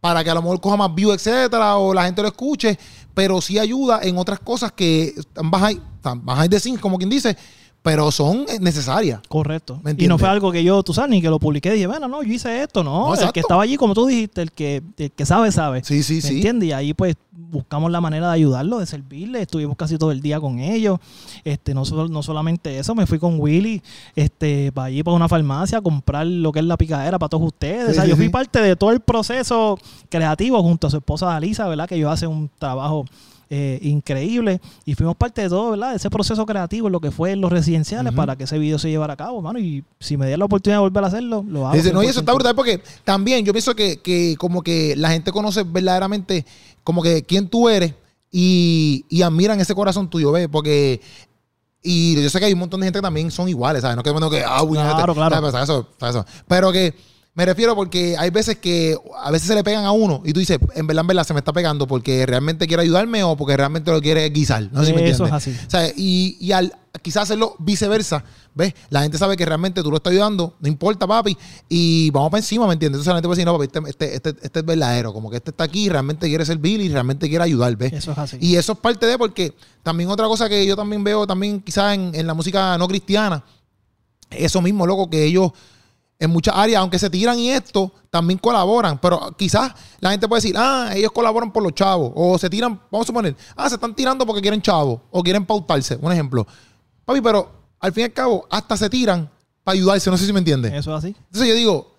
para que a lo mejor coja más view, etcétera, o la gente lo escuche, pero sí ayuda en otras cosas que están behind, están behind the scenes, como quien dice, pero son eh, necesarias. Correcto. ¿Me Y no fue algo que yo, tú sabes, ni que lo publiqué. Dije, bueno, no, yo hice esto. No, No, el que estaba allí, como tú dijiste, el que, el que sabe, sabe. Sí, sí, ¿Me sí. entiendes? Y ahí pues buscamos la manera de ayudarlo, de servirle. Estuvimos casi todo el día con ellos. Este, no, no solamente eso, me fui con Willy este, para allí, para una farmacia, a comprar lo que es la picadera para todos ustedes. Sí, o sea, sí, yo fui sí. parte de todo el proceso creativo junto a su esposa Alisa, ¿verdad? Que ellos hacen un trabajo eh, increíble. Y fuimos parte de todo, ¿verdad? De ese proceso creativo, lo que fue en los residenciales, para que ese video se llevara a cabo, mano. Y si me dieran la oportunidad de volver a hacerlo, lo hago. Dice, no, y eso está 100%. brutal porque también yo pienso que, que como que la gente conoce verdaderamente como que quién tú eres y, y admiran ese corazón tuyo, ¿ves? Porque... Y yo sé que hay un montón de gente que también son iguales, ¿sabes? No que bueno que... Ah, uy, Claro, gente- claro. ¿sabes? ¿sabes eso? ¿sabes eso? Pero que me refiero porque hay veces que a veces se le pegan a uno y tú dices, en verdad, en verdad, se me está pegando porque realmente quiere ayudarme o porque realmente lo quiere guisar. No sé si me Eso entiendes. es así. O sea, y, y al quizás hacerlo viceversa, ¿ves? La gente sabe que realmente tú lo estás ayudando, no importa, papi, y vamos para encima, ¿me entiendes? Entonces la gente puede decir, no, papi, este, este, este, este es verdadero, como que este está aquí, realmente quiere servir y realmente quiere ayudar, ¿ves? Eso es así. Y eso es parte de, porque también otra cosa que yo también veo, también quizás en, en la música no cristiana, eso mismo, loco, que ellos en muchas áreas, aunque se tiran y esto, también colaboran. Pero quizás la gente puede decir, ah, ellos colaboran por los chavos. O se tiran, vamos a suponer, ah, se están tirando porque quieren chavos. O quieren pautarse. Un ejemplo. Papi, pero al fin y al cabo, hasta se tiran para ayudarse. No sé si me entiendes. Eso es así. Entonces yo digo,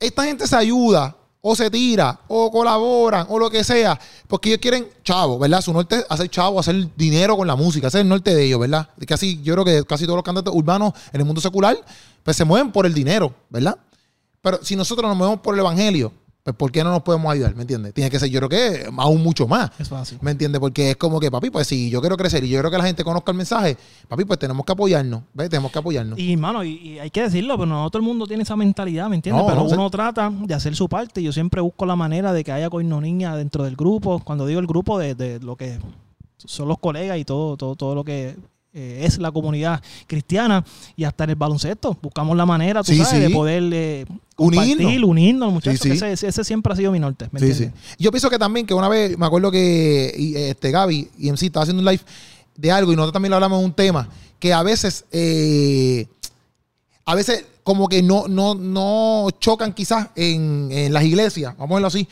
esta gente se ayuda, o se tira, o colaboran, o lo que sea, porque ellos quieren chavo, ¿verdad? Su norte hacer chavo, hacer dinero con la música, es el norte de ellos, ¿verdad? Casi, yo creo que casi todos los cantantes urbanos en el mundo secular, pues se mueven por el dinero, ¿verdad? Pero si nosotros nos movemos por el evangelio, pues ¿por qué no nos podemos ayudar? ¿Me entiendes? Tiene que ser, yo creo que aún mucho más. Es fácil. ¿Me entiendes? Porque es como que, papi, pues si yo quiero crecer y yo quiero que la gente conozca el mensaje, papi, pues tenemos que apoyarnos, ¿ves? Tenemos que apoyarnos. Y, mano, y, y hay que decirlo, pero no todo el mundo tiene esa mentalidad, ¿me entiendes? No, pero no, uno trata de hacer su parte. Yo siempre busco la manera de que haya niña dentro del grupo. Cuando digo el grupo, de, de lo que son los colegas y todo, todo, todo lo que eh, es la comunidad cristiana y hasta en el baloncesto. Buscamos la manera, tú Sí, sabes, sí. de poder eh, Unirnos. unirnos, muchachos. Sí, Ese, ese siempre ha sido mi norte. Yo pienso que también que una vez, me acuerdo que este Gaby y MC estaba haciendo un live de algo y nosotros también lo hablamos en un tema, que a veces, eh, a veces como que no, no, no chocan quizás en, en las iglesias, vamos a verlo así,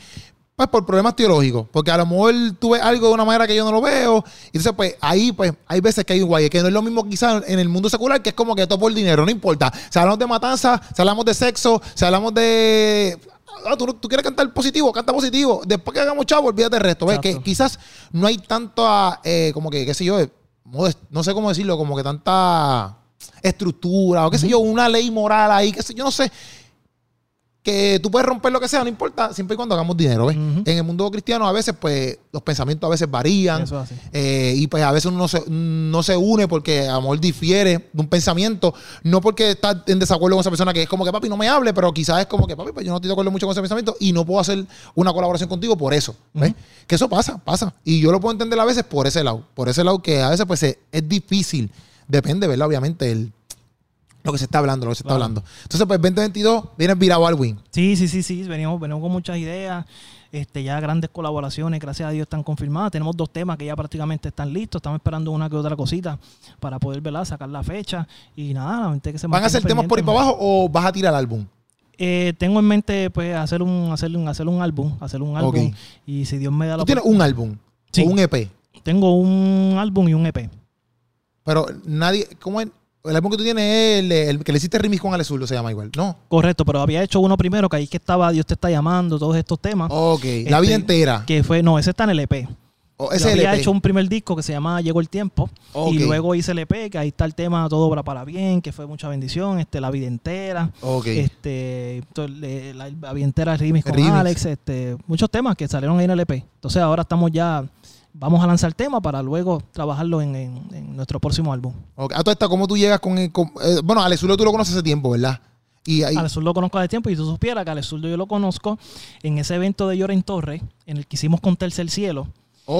pues por problemas teológicos, porque a lo mejor tú ves algo de una manera que yo no lo veo, y entonces pues ahí pues hay veces que hay un guay, que no es lo mismo quizás en el mundo secular, que es como que todo por dinero, no importa, si hablamos de matanza, si hablamos de sexo, si hablamos de... Ah, ¿tú, tú quieres cantar positivo, canta positivo, después que hagamos chavo, olvídate del resto, ¿ves? Que quizás no hay tanta, eh, como que, qué sé yo, eh, no sé cómo decirlo, como que tanta estructura o qué sé yo, una ley moral ahí, qué sé yo, no sé que tú puedes romper lo que sea, no importa, siempre y cuando hagamos dinero, ¿ves? En el mundo cristiano a veces, pues, los pensamientos a veces varían. Eso es así. eh, y pues a veces uno no se, no se une porque a lo mejor difiere de un pensamiento, no porque está en desacuerdo con esa persona que es como que papi no me hable, pero quizás es como que papi, pues yo no estoy de acuerdo mucho con ese pensamiento y no puedo hacer una colaboración contigo por eso, ¿ves? Que eso pasa, pasa. Y yo lo puedo entender a veces por ese lado, por ese lado que a veces pues es, es difícil, depende, ¿verdad? Obviamente el, lo que se está hablando, lo que se está Claro. hablando. Entonces pues 2022 viene virado al win. Sí, sí, sí, sí. Venimos, venimos con muchas ideas. Este, ya grandes colaboraciones, gracias a Dios, están confirmadas. Tenemos dos temas que ya prácticamente están listos. Estamos esperando una que otra cosita para poder ¿verdad? sacar la fecha. Y nada, la gente que se ¿Van a hacer temas por ahí para abajo o vas a tirar álbum? Eh, tengo en mente pues hacer un, hacer un, hacer un álbum, hacer un álbum. Y si Dios me da la Tú tienes un álbum Sí. o un EP, Tengo un álbum y un EP. pero nadie, ¿cómo es? El álbum que tú tienes es el, el que le hiciste remix con Ale Zurdo, se llama igual, ¿no? Correcto, pero había hecho uno primero que ahí que estaba Dios te está llamando, todos estos temas. Ok, la vida Este, entera. Que fue, no, ese está en el EP. O Yo ese había EP. hecho un primer disco que se llama Llegó el Tiempo. Ok. Y luego hice el EP, que ahí está el tema Todo obra para bien, que fue mucha bendición, este, La vida entera, Ok. este, la, la vida entera remix con Remix. Alex, este, muchos temas que salieron ahí en el EP. Entonces ahora estamos ya, vamos a lanzar tema para luego trabajarlo en, en- en nuestro próximo álbum. Ok. A todo esto, ¿cómo tú llegas con el... con- eh, bueno, Ale Zurdo tú lo conoces hace tiempo, ¿verdad? Y ahí... Alex Zurdo lo conozco de tiempo y tú supieras que Alex Zurdo yo lo conozco en ese evento de Lloren Torre, en el que hicimos con Tercer Cielo.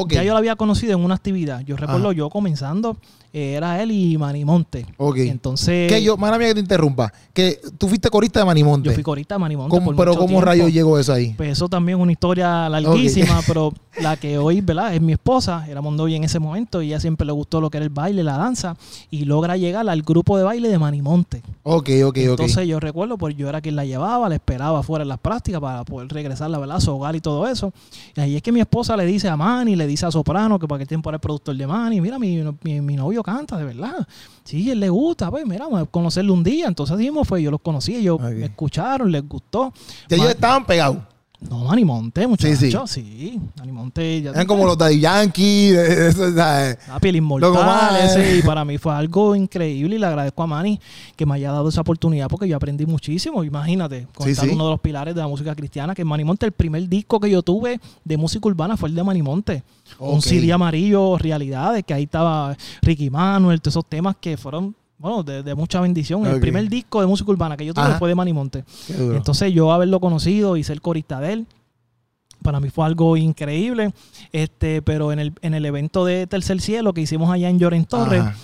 Ya yo lo había conocido en una actividad. Yo recuerdo Ajá. yo comenzando, eh, era él y Manimonte. Ok. Entonces, Que yo, mala mía que te interrumpa, que tú fuiste corista de Manimonte. yo fui corista de Manimonte. ¿Cómo- por pero mucho ¿cómo rayos llegó eso ahí? Pues eso también es una historia larguísima, pero la que hoy, ¿verdad? Es mi esposa, era Mondovi en ese momento, y ella siempre le gustó lo que era el baile, la danza, y logra llegar al grupo de baile de Manimonte. Ok, ok, ok. Entonces yo recuerdo, pues yo era quien la llevaba, la esperaba fuera en las prácticas para poder regresar, la verdad, a su hogar y todo eso. Y ahí es que mi esposa le dice a Manny, le dice a Soprano, que para aquel tiempo era el productor de Manny, mira, mi, mi, mi novio canta, de verdad. Sí, él le gusta, pues mira, vamos a conocerlo un día. Entonces dijimos, fue, yo los conocí, ellos me escucharon, les gustó. Ya ellos estaban pegados. No, Manny Monte, muchachos. Sí, Sí, sí. sí. Manny Monte. Ya Eran como los Daddy Yankee, eso, ¿sabes? La piel inmortal, ese, y para mí fue algo increíble y le agradezco a Manny que me haya dado esa oportunidad porque yo aprendí muchísimo. Imagínate, contar sí. uno de los pilares de la música cristiana, que Manny Monte, el primer disco que yo tuve de música urbana fue el de Manny Monte. Un Ok. CD amarillo, realidades, que ahí estaba Ricky Manuel, todos esos temas que fueron, bueno, de, de mucha bendición. El primer disco de música urbana que yo tuve Ajá. fue de Manny Monte. Entonces yo haberlo conocido y ser corista de él, para mí fue algo increíble. Este, pero en el, en el evento de Tercer Cielo que hicimos allá en Lloren Torres, Ajá.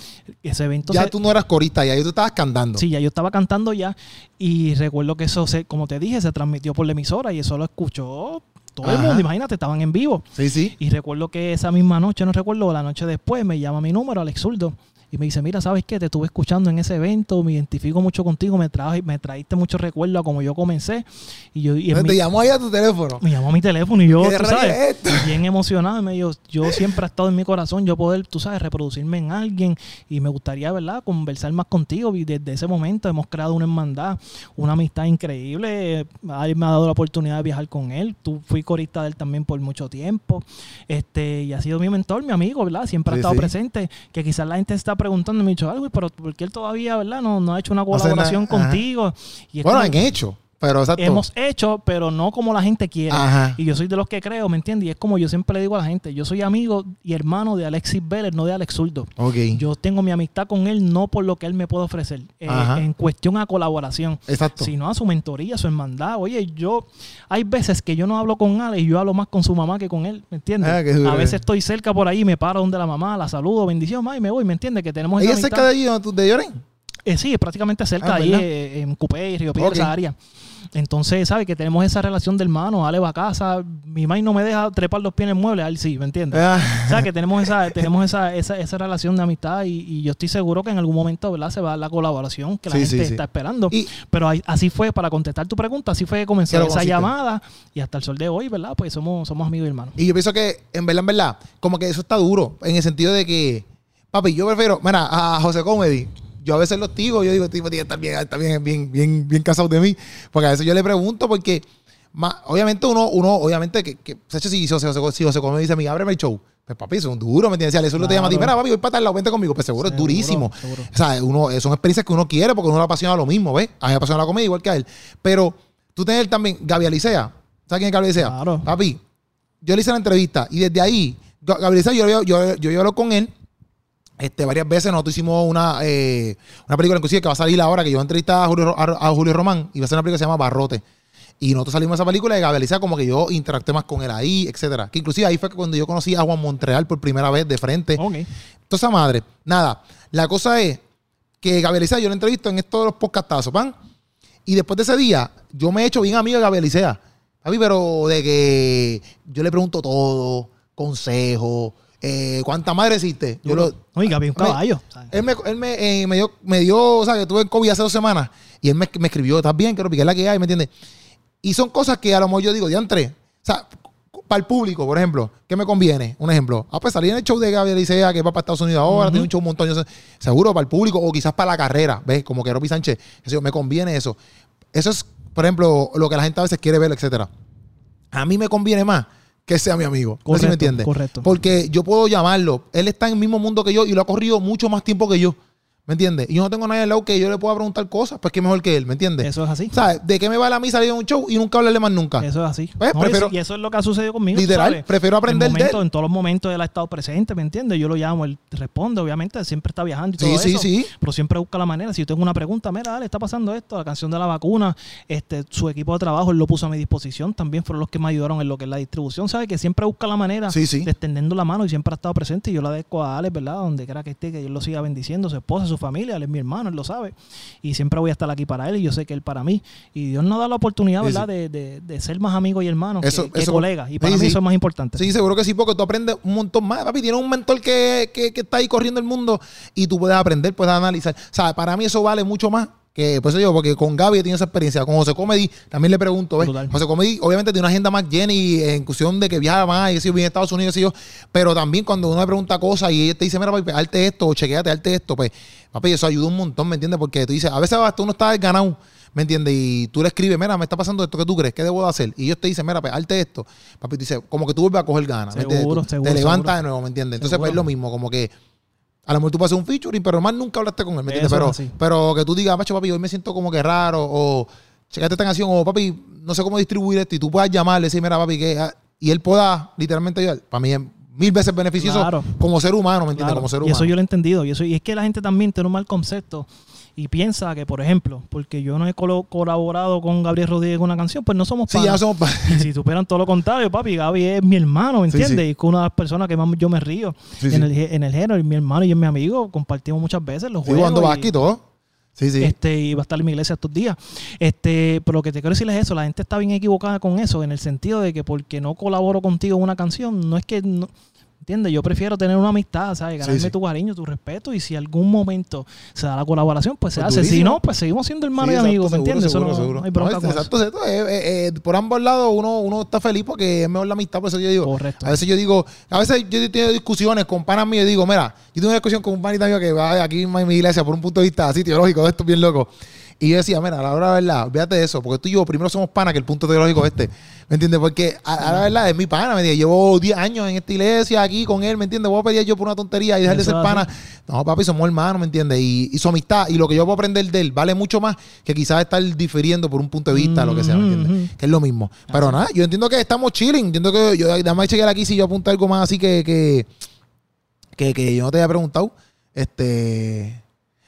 ese evento ya se- tú no eras corista, ya tú estabas cantando. Sí, ya yo estaba cantando ya y recuerdo que eso, se, como te dije, se transmitió por la emisora y eso lo escuchó todo el mundo. Imagínate, estaban en vivo. sí. sí. Y recuerdo que esa misma noche, no recuerdo, la noche después, me llama mi número, Alex Zurdo, y me dice, mira, ¿sabes qué? Te estuve escuchando en ese evento, me identifico mucho contigo, me, traje, me traíste muchos recuerdos a como yo comencé. Y yo y Te mi- llamó ahí a tu teléfono. me llamó a mi teléfono y yo, ¿Qué tú sabes, es bien emocionado. Y me dijo, yo siempre he estado en mi corazón, yo poder, tú sabes, reproducirme en alguien y me gustaría, ¿verdad?, conversar más contigo. Y desde ese momento hemos creado una hermandad, una amistad increíble. Me ha dado la oportunidad de viajar con él. Tú fui corista de él también por mucho tiempo. Este, y ha sido mi mentor, mi amigo, ¿verdad? Siempre ha estado sí. presente. Que quizás la gente está preguntando, me ha dicho algo, pero ¿por qué él todavía, ¿verdad? No, no ha hecho una colaboración contigo. Y Bueno, como- han hecho. Pero exacto. hemos hecho, pero no como la gente quiere. Ajá. Y yo soy de los que creo, ¿me entiendes? Y es como yo siempre le digo a la gente, yo soy amigo y hermano de Alexis Vélez, no de Alex Zurdo. Ok. Yo tengo mi amistad con él no por lo que él me puede ofrecer, eh, en cuestión a colaboración, Exacto. sino a su mentoría, a su hermandad. Oye, yo, hay veces que yo no hablo con Alex y yo hablo más con su mamá que con él, ¿me entiendes? Ah, a veces estoy cerca por ahí, me paro donde la mamá, la saludo, bendición, ma, y me voy, ¿me entiendes? Que tenemos ¿Ella es cerca de allí, de Lloren? Eh, sí, es prácticamente cerca Ah, ahí, eh, en Cupé Río Piedra, Ok. esa área. Entonces, ¿sabes? Que tenemos esa relación de hermano. Ale va a casa, mi mamá no me deja trepar los pies en el mueble, él sí, ¿me entiendes? Ah, O sea, que tenemos esa, tenemos esa, esa, esa relación de amistad y, y yo estoy seguro que en algún momento, ¿verdad? Se va a dar la colaboración que la Sí, gente sí, sí. está esperando. Y- Pero así fue, para contestar tu pregunta, así fue que comenzó esa llamada y hasta el sol de hoy, ¿verdad? Pues somos, somos amigos y hermanos. Y yo pienso que, en verdad, en verdad, como que eso está duro, en el sentido de que, papi, yo prefiero, mira, a José Comedy, yo a veces lo digo, yo digo, tipo, tío, está bien, está bien, bien, bien, bien casado de mí, porque a veces yo le pregunto, porque, ma- obviamente uno, uno, obviamente, que, que se si José, José, José Comedy dice a mí, ábreme el show, pues papi, eso es un duro, ¿me entiendes? Si eso lo te llama a ti, Claro. mira, papi, voy para tal lado, vente conmigo, pues seguro, es durísimo. seguro. O sea, uno, son experiencias que uno quiere porque uno le apasiona lo mismo, ¿ves? A mí me apasiona la comedia igual que a él. Pero tú tienes también Gaby Alicea. ¿Sabes quién es Gaby Alicea? Claro. Papi, yo le hice la entrevista y desde ahí, Ga- Gaby Alicea, yo, yo, yo, yo, yo hablo con él este, varias veces. Nosotros hicimos una, eh, una película inclusive que va a salir ahora, que yo entrevisté a Julio, a, a Julio Román y va a ser una película que se llama Barrote. Y nosotros salimos de esa película de Gaby Alicea como que yo interactué más con él ahí, etcétera. Que inclusive ahí fue cuando yo conocí a Juan Montreal por primera vez de frente. Ok. Toda esa madre. Nada. La cosa es que Gaby Alicea, yo la entrevisto en estos los podcastazos, pan. Y después de ese día, yo me he hecho bien amigo de Alicea. Papi, pero de que yo le pregunto todo, consejo, eh, ¿cuánta madre existe? Yo lo, Oiga, bien un me- caballo. él me, él me, eh, me dio, me dio, o sea, que tuve COVID hace dos semanas y él me, me escribió, ¿estás bien? Quiero picar la que hay, ¿me entiendes? Y son cosas que a lo mejor yo digo, diantre, o sea, para el público, por ejemplo, ¿qué me conviene? Un ejemplo, ah, pues salir en el show de Gaby Alicea, que va para Estados Unidos ahora, tiene un show un montón, yo seguro para el público o quizás para la carrera, ¿ves? Como que Roby Sánchez, yo, me conviene eso. Eso es, por ejemplo, lo que la gente a veces quiere ver, etcétera. A mí me conviene más que sea mi amigo. No sé si me Correcto, entiendes. correcto. Porque yo puedo llamarlo. Él está en el mismo mundo que yo y lo ha corrido mucho más tiempo que yo. ¿Me entiendes? Y yo no tengo nadie al lado que yo le pueda preguntar cosas, pues que mejor que él, ¿me entiendes? Eso es así. ¿Sabes? ¿De qué me vale a mí salir de un show y nunca hablarle más nunca? Eso es así. Pues, No, prefiero- y, eso, es lo que ha sucedido conmigo. Literal, ¿sabes? prefiero aprender en, de momentos- él. en todos los momentos él ha estado presente, ¿me entiendes? Yo lo llamo, él responde, obviamente, siempre está viajando y Sí, todo sí, eso. sí. Pero siempre busca la manera. Si yo tengo una pregunta, mira, dale, está pasando esto, la canción de la vacuna, este, su equipo de trabajo, él lo puso a mi disposición. También fueron los que me ayudaron en lo que es la distribución, ¿sabes? Que siempre busca la manera Sí, sí. de extendiendo la mano y siempre ha estado presente. Y yo le agradezco a Alex, ¿verdad? Donde quiera que esté, que Dios lo siga bendiciendo, su esposa, su familia, él es mi hermano, él lo sabe. Y siempre voy a estar aquí para él y yo sé que él para mí. Y Dios nos da la oportunidad, ¿verdad? De, de- de ser más amigos y hermanos Eso- que, que colegas. Y para sí, mí sí. eso es más importante. Sí, seguro que sí, porque tú aprendes un montón más. Papi, tienes un mentor que, que, que está ahí corriendo el mundo y tú puedes aprender, puedes analizar. O sea, para mí eso vale mucho más que, pues yo, porque con Gaby he tenido esa experiencia. Con José Comedy también le pregunto, ¿ves? José Comedy obviamente tiene una agenda más llena y en cuestión de que viaja más y así, viene a Estados Unidos y yo. Pero también cuando uno le pregunta cosas y ella te dice, mira, papi, hazte esto o chequeate, hazte esto, pues, papi, eso ayuda un montón, ¿me entiendes? Porque tú dices, a veces hasta uno está ganado. ¿Me entiendes? Y tú le escribes, mira, me está pasando esto que tú crees, ¿qué debo de hacer? Y ellos te dicen, mira, pues, hazte esto. Papi, tú dices, como que tú vuelves a coger ganas. ¿me entiendes? Seguro, seguro, Te levantas seguro. de nuevo, ¿me entiendes? Entonces, pues es lo mismo, como que a lo mejor tú pasas un featuring, pero más nunca hablaste con él, ¿me entiendes? Pero, pero que tú digas, macho, papi, hoy me siento como que raro, o checate esta canción, o papi, no sé cómo distribuir esto, y tú puedas llamarle y decir, mira, papi, que. ah", y él pueda literalmente ayudar. Para mí es mil veces beneficioso Claro. como ser humano, ¿me entiendes? Claro, Como ser y humano. eso yo lo he entendido. Y, eso, y es que la gente también tiene un mal concepto y piensa que, por ejemplo, porque yo no he colaborado con Gabriel Rodríguez en una canción, pues no somos Sí, ya somos Y si supieran todo lo contrario, papi, Gaby es mi hermano, ¿me entiendes? sí. Y es una de las personas que más yo me río en. El, en el género. Y mi hermano y es mi amigo, compartimos muchas veces los juegos. jugando y- basquet y todo. Sí, sí. Este, y va a estar en mi iglesia estos días. Este, pero lo que te quiero decir es eso, la gente está bien equivocada con eso, en el sentido de que porque no colaboro contigo en una canción, no es que no, ¿entiendes? Yo prefiero tener una amistad, ¿sabes? Ganarme sí. tu cariño, tu respeto, y si algún momento se da la colaboración, pues se Pues hace. Si no, pues seguimos siendo hermanos Sí, y amigos, ¿me entiendes? seguro, Eso no- seguro, no hay seguro. bronca No, con eso. exacto. Eh, eh, eh, por ambos lados uno, uno está feliz porque es mejor la amistad, por eso yo digo. Correcto. A veces yo digo, a veces yo tengo discusiones con panas míos y digo, mira, yo tengo una discusión con un panita mío que va aquí en mi iglesia por un punto de vista así teológico, esto bien loco. Y yo decía, mira, a la hora de verdad, olvídate de eso, porque tú y yo primero somos pana que el punto teológico este. ¿Me entiendes? Porque a, a la verdad es mi pana, me entiendes. Llevo 10 años en esta iglesia aquí con él, ¿me entiendes? Voy a pedir yo por una tontería y dejar de ser pana. No, papi, somos hermanos, ¿me entiendes? Y, y su amistad y lo que yo puedo aprender de él vale mucho más que quizás estar difiriendo por un punto de vista, lo que sea, ¿me entiendes? Que es lo mismo. Pero nada, yo entiendo que estamos chilling. Entiendo que yo, déjame chequear aquí si yo apunto algo más así que, que, que, que yo no te había preguntado. Este.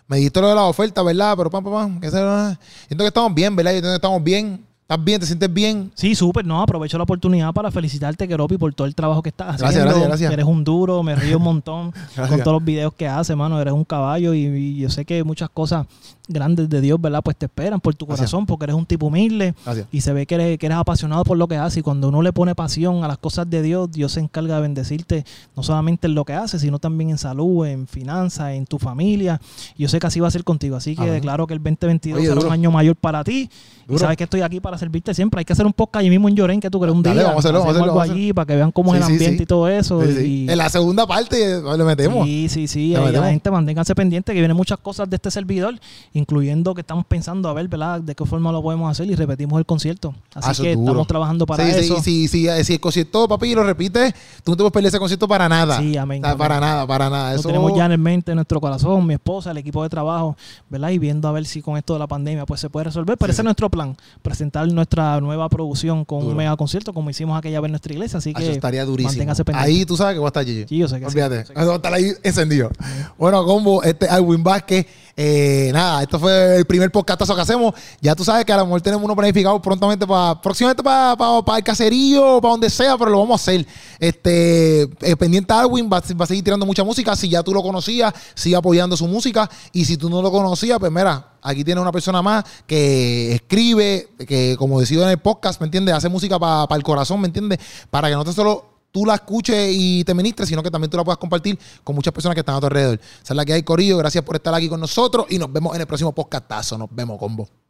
Me dijiste lo de la oferta, ¿verdad? Pero pam, pam, pam. Que siento que estamos bien, ¿verdad? Yo que estamos bien. ¿Estás bien? ¿Te sientes bien? Sí, súper, no, aprovecho la oportunidad para felicitarte, Keropi, por todo el trabajo que estás Gracias, haciendo. gracias, gracias. Eres un duro, me río un montón con todos los videos que haces, mano. Eres un caballo y, y yo sé que muchas cosas grandes de Dios, ¿verdad? Pues te esperan por tu Gracias. corazón, porque eres un tipo humilde Gracias. y se ve que eres, que eres apasionado por lo que haces. Y cuando uno le pone pasión a las cosas de Dios, Dios se encarga de bendecirte, no solamente en lo que haces, sino también en salud, en finanzas, en tu familia. Yo sé que así va a ser contigo. Así que declaro que el 2022 Oye, será duro. un año mayor para ti. Y sabes que estoy aquí para servirte siempre. Hay que hacer un podcast allí mismo en Llorén, que tú crees un Dale, día. vamos a hacerlo, vamos a hacemos hacerlo, algo vamos a allí para que vean cómo es el ambiente sí. y todo eso. Y- En la segunda parte le metemos. Sí, sí, sí. Le ahí metemos. la gente manténganse pendiente que vienen muchas cosas de este servidor, incluyendo que estamos pensando a ver, ¿verdad?, de qué forma lo podemos hacer y repetimos el concierto. Así Ah, eso que es estamos trabajando para sí, eso. Sí, sí, sí, Si el concierto, papi, lo repites, tú no te puedes perder ese concierto para nada. Sí, amén, O sea, amén. Para nada, para nada. Lo Eso tenemos ya en el mente, en nuestro corazón, mi esposa, el equipo de trabajo, ¿verdad? Y viendo a ver si con esto de la pandemia pues se puede resolver. Pero Sí, ese es nuestro plan, presentar nuestra nueva producción con Duro. un mega concierto como hicimos aquella vez en nuestra iglesia. Así Ah, que Eso estaría durísimo. manténgase pendiente. Ahí tú sabes que va a estar Gigi. Sí, yo sé que Olvídate. va a estar ahí encendido. Bueno, combo, este Alwin Vázquez. Eh, nada, esto fue el primer podcastazo que hacemos. Ya tú sabes que a lo mejor tenemos uno planificado prontamente para, próximamente para, para, para el caserío, para donde sea, pero lo vamos a hacer. Este, eh, pendiente a Alwin, va, va a seguir tirando mucha música. Si ya tú lo conocías, sigue apoyando su música. Y si tú no lo conocías, pues mira, aquí tienes una persona más que escribe, que como decido en el podcast, ¿me entiendes? Hace música para el corazón, ¿me entiendes? Para que no te solo tú la escuches y te ministres, sino que también tú la puedas compartir con muchas personas que están a tu alrededor. Esa es que hay, Corillo. Gracias por estar aquí con nosotros y nos vemos en el próximo podcastazo. Nos vemos, combo.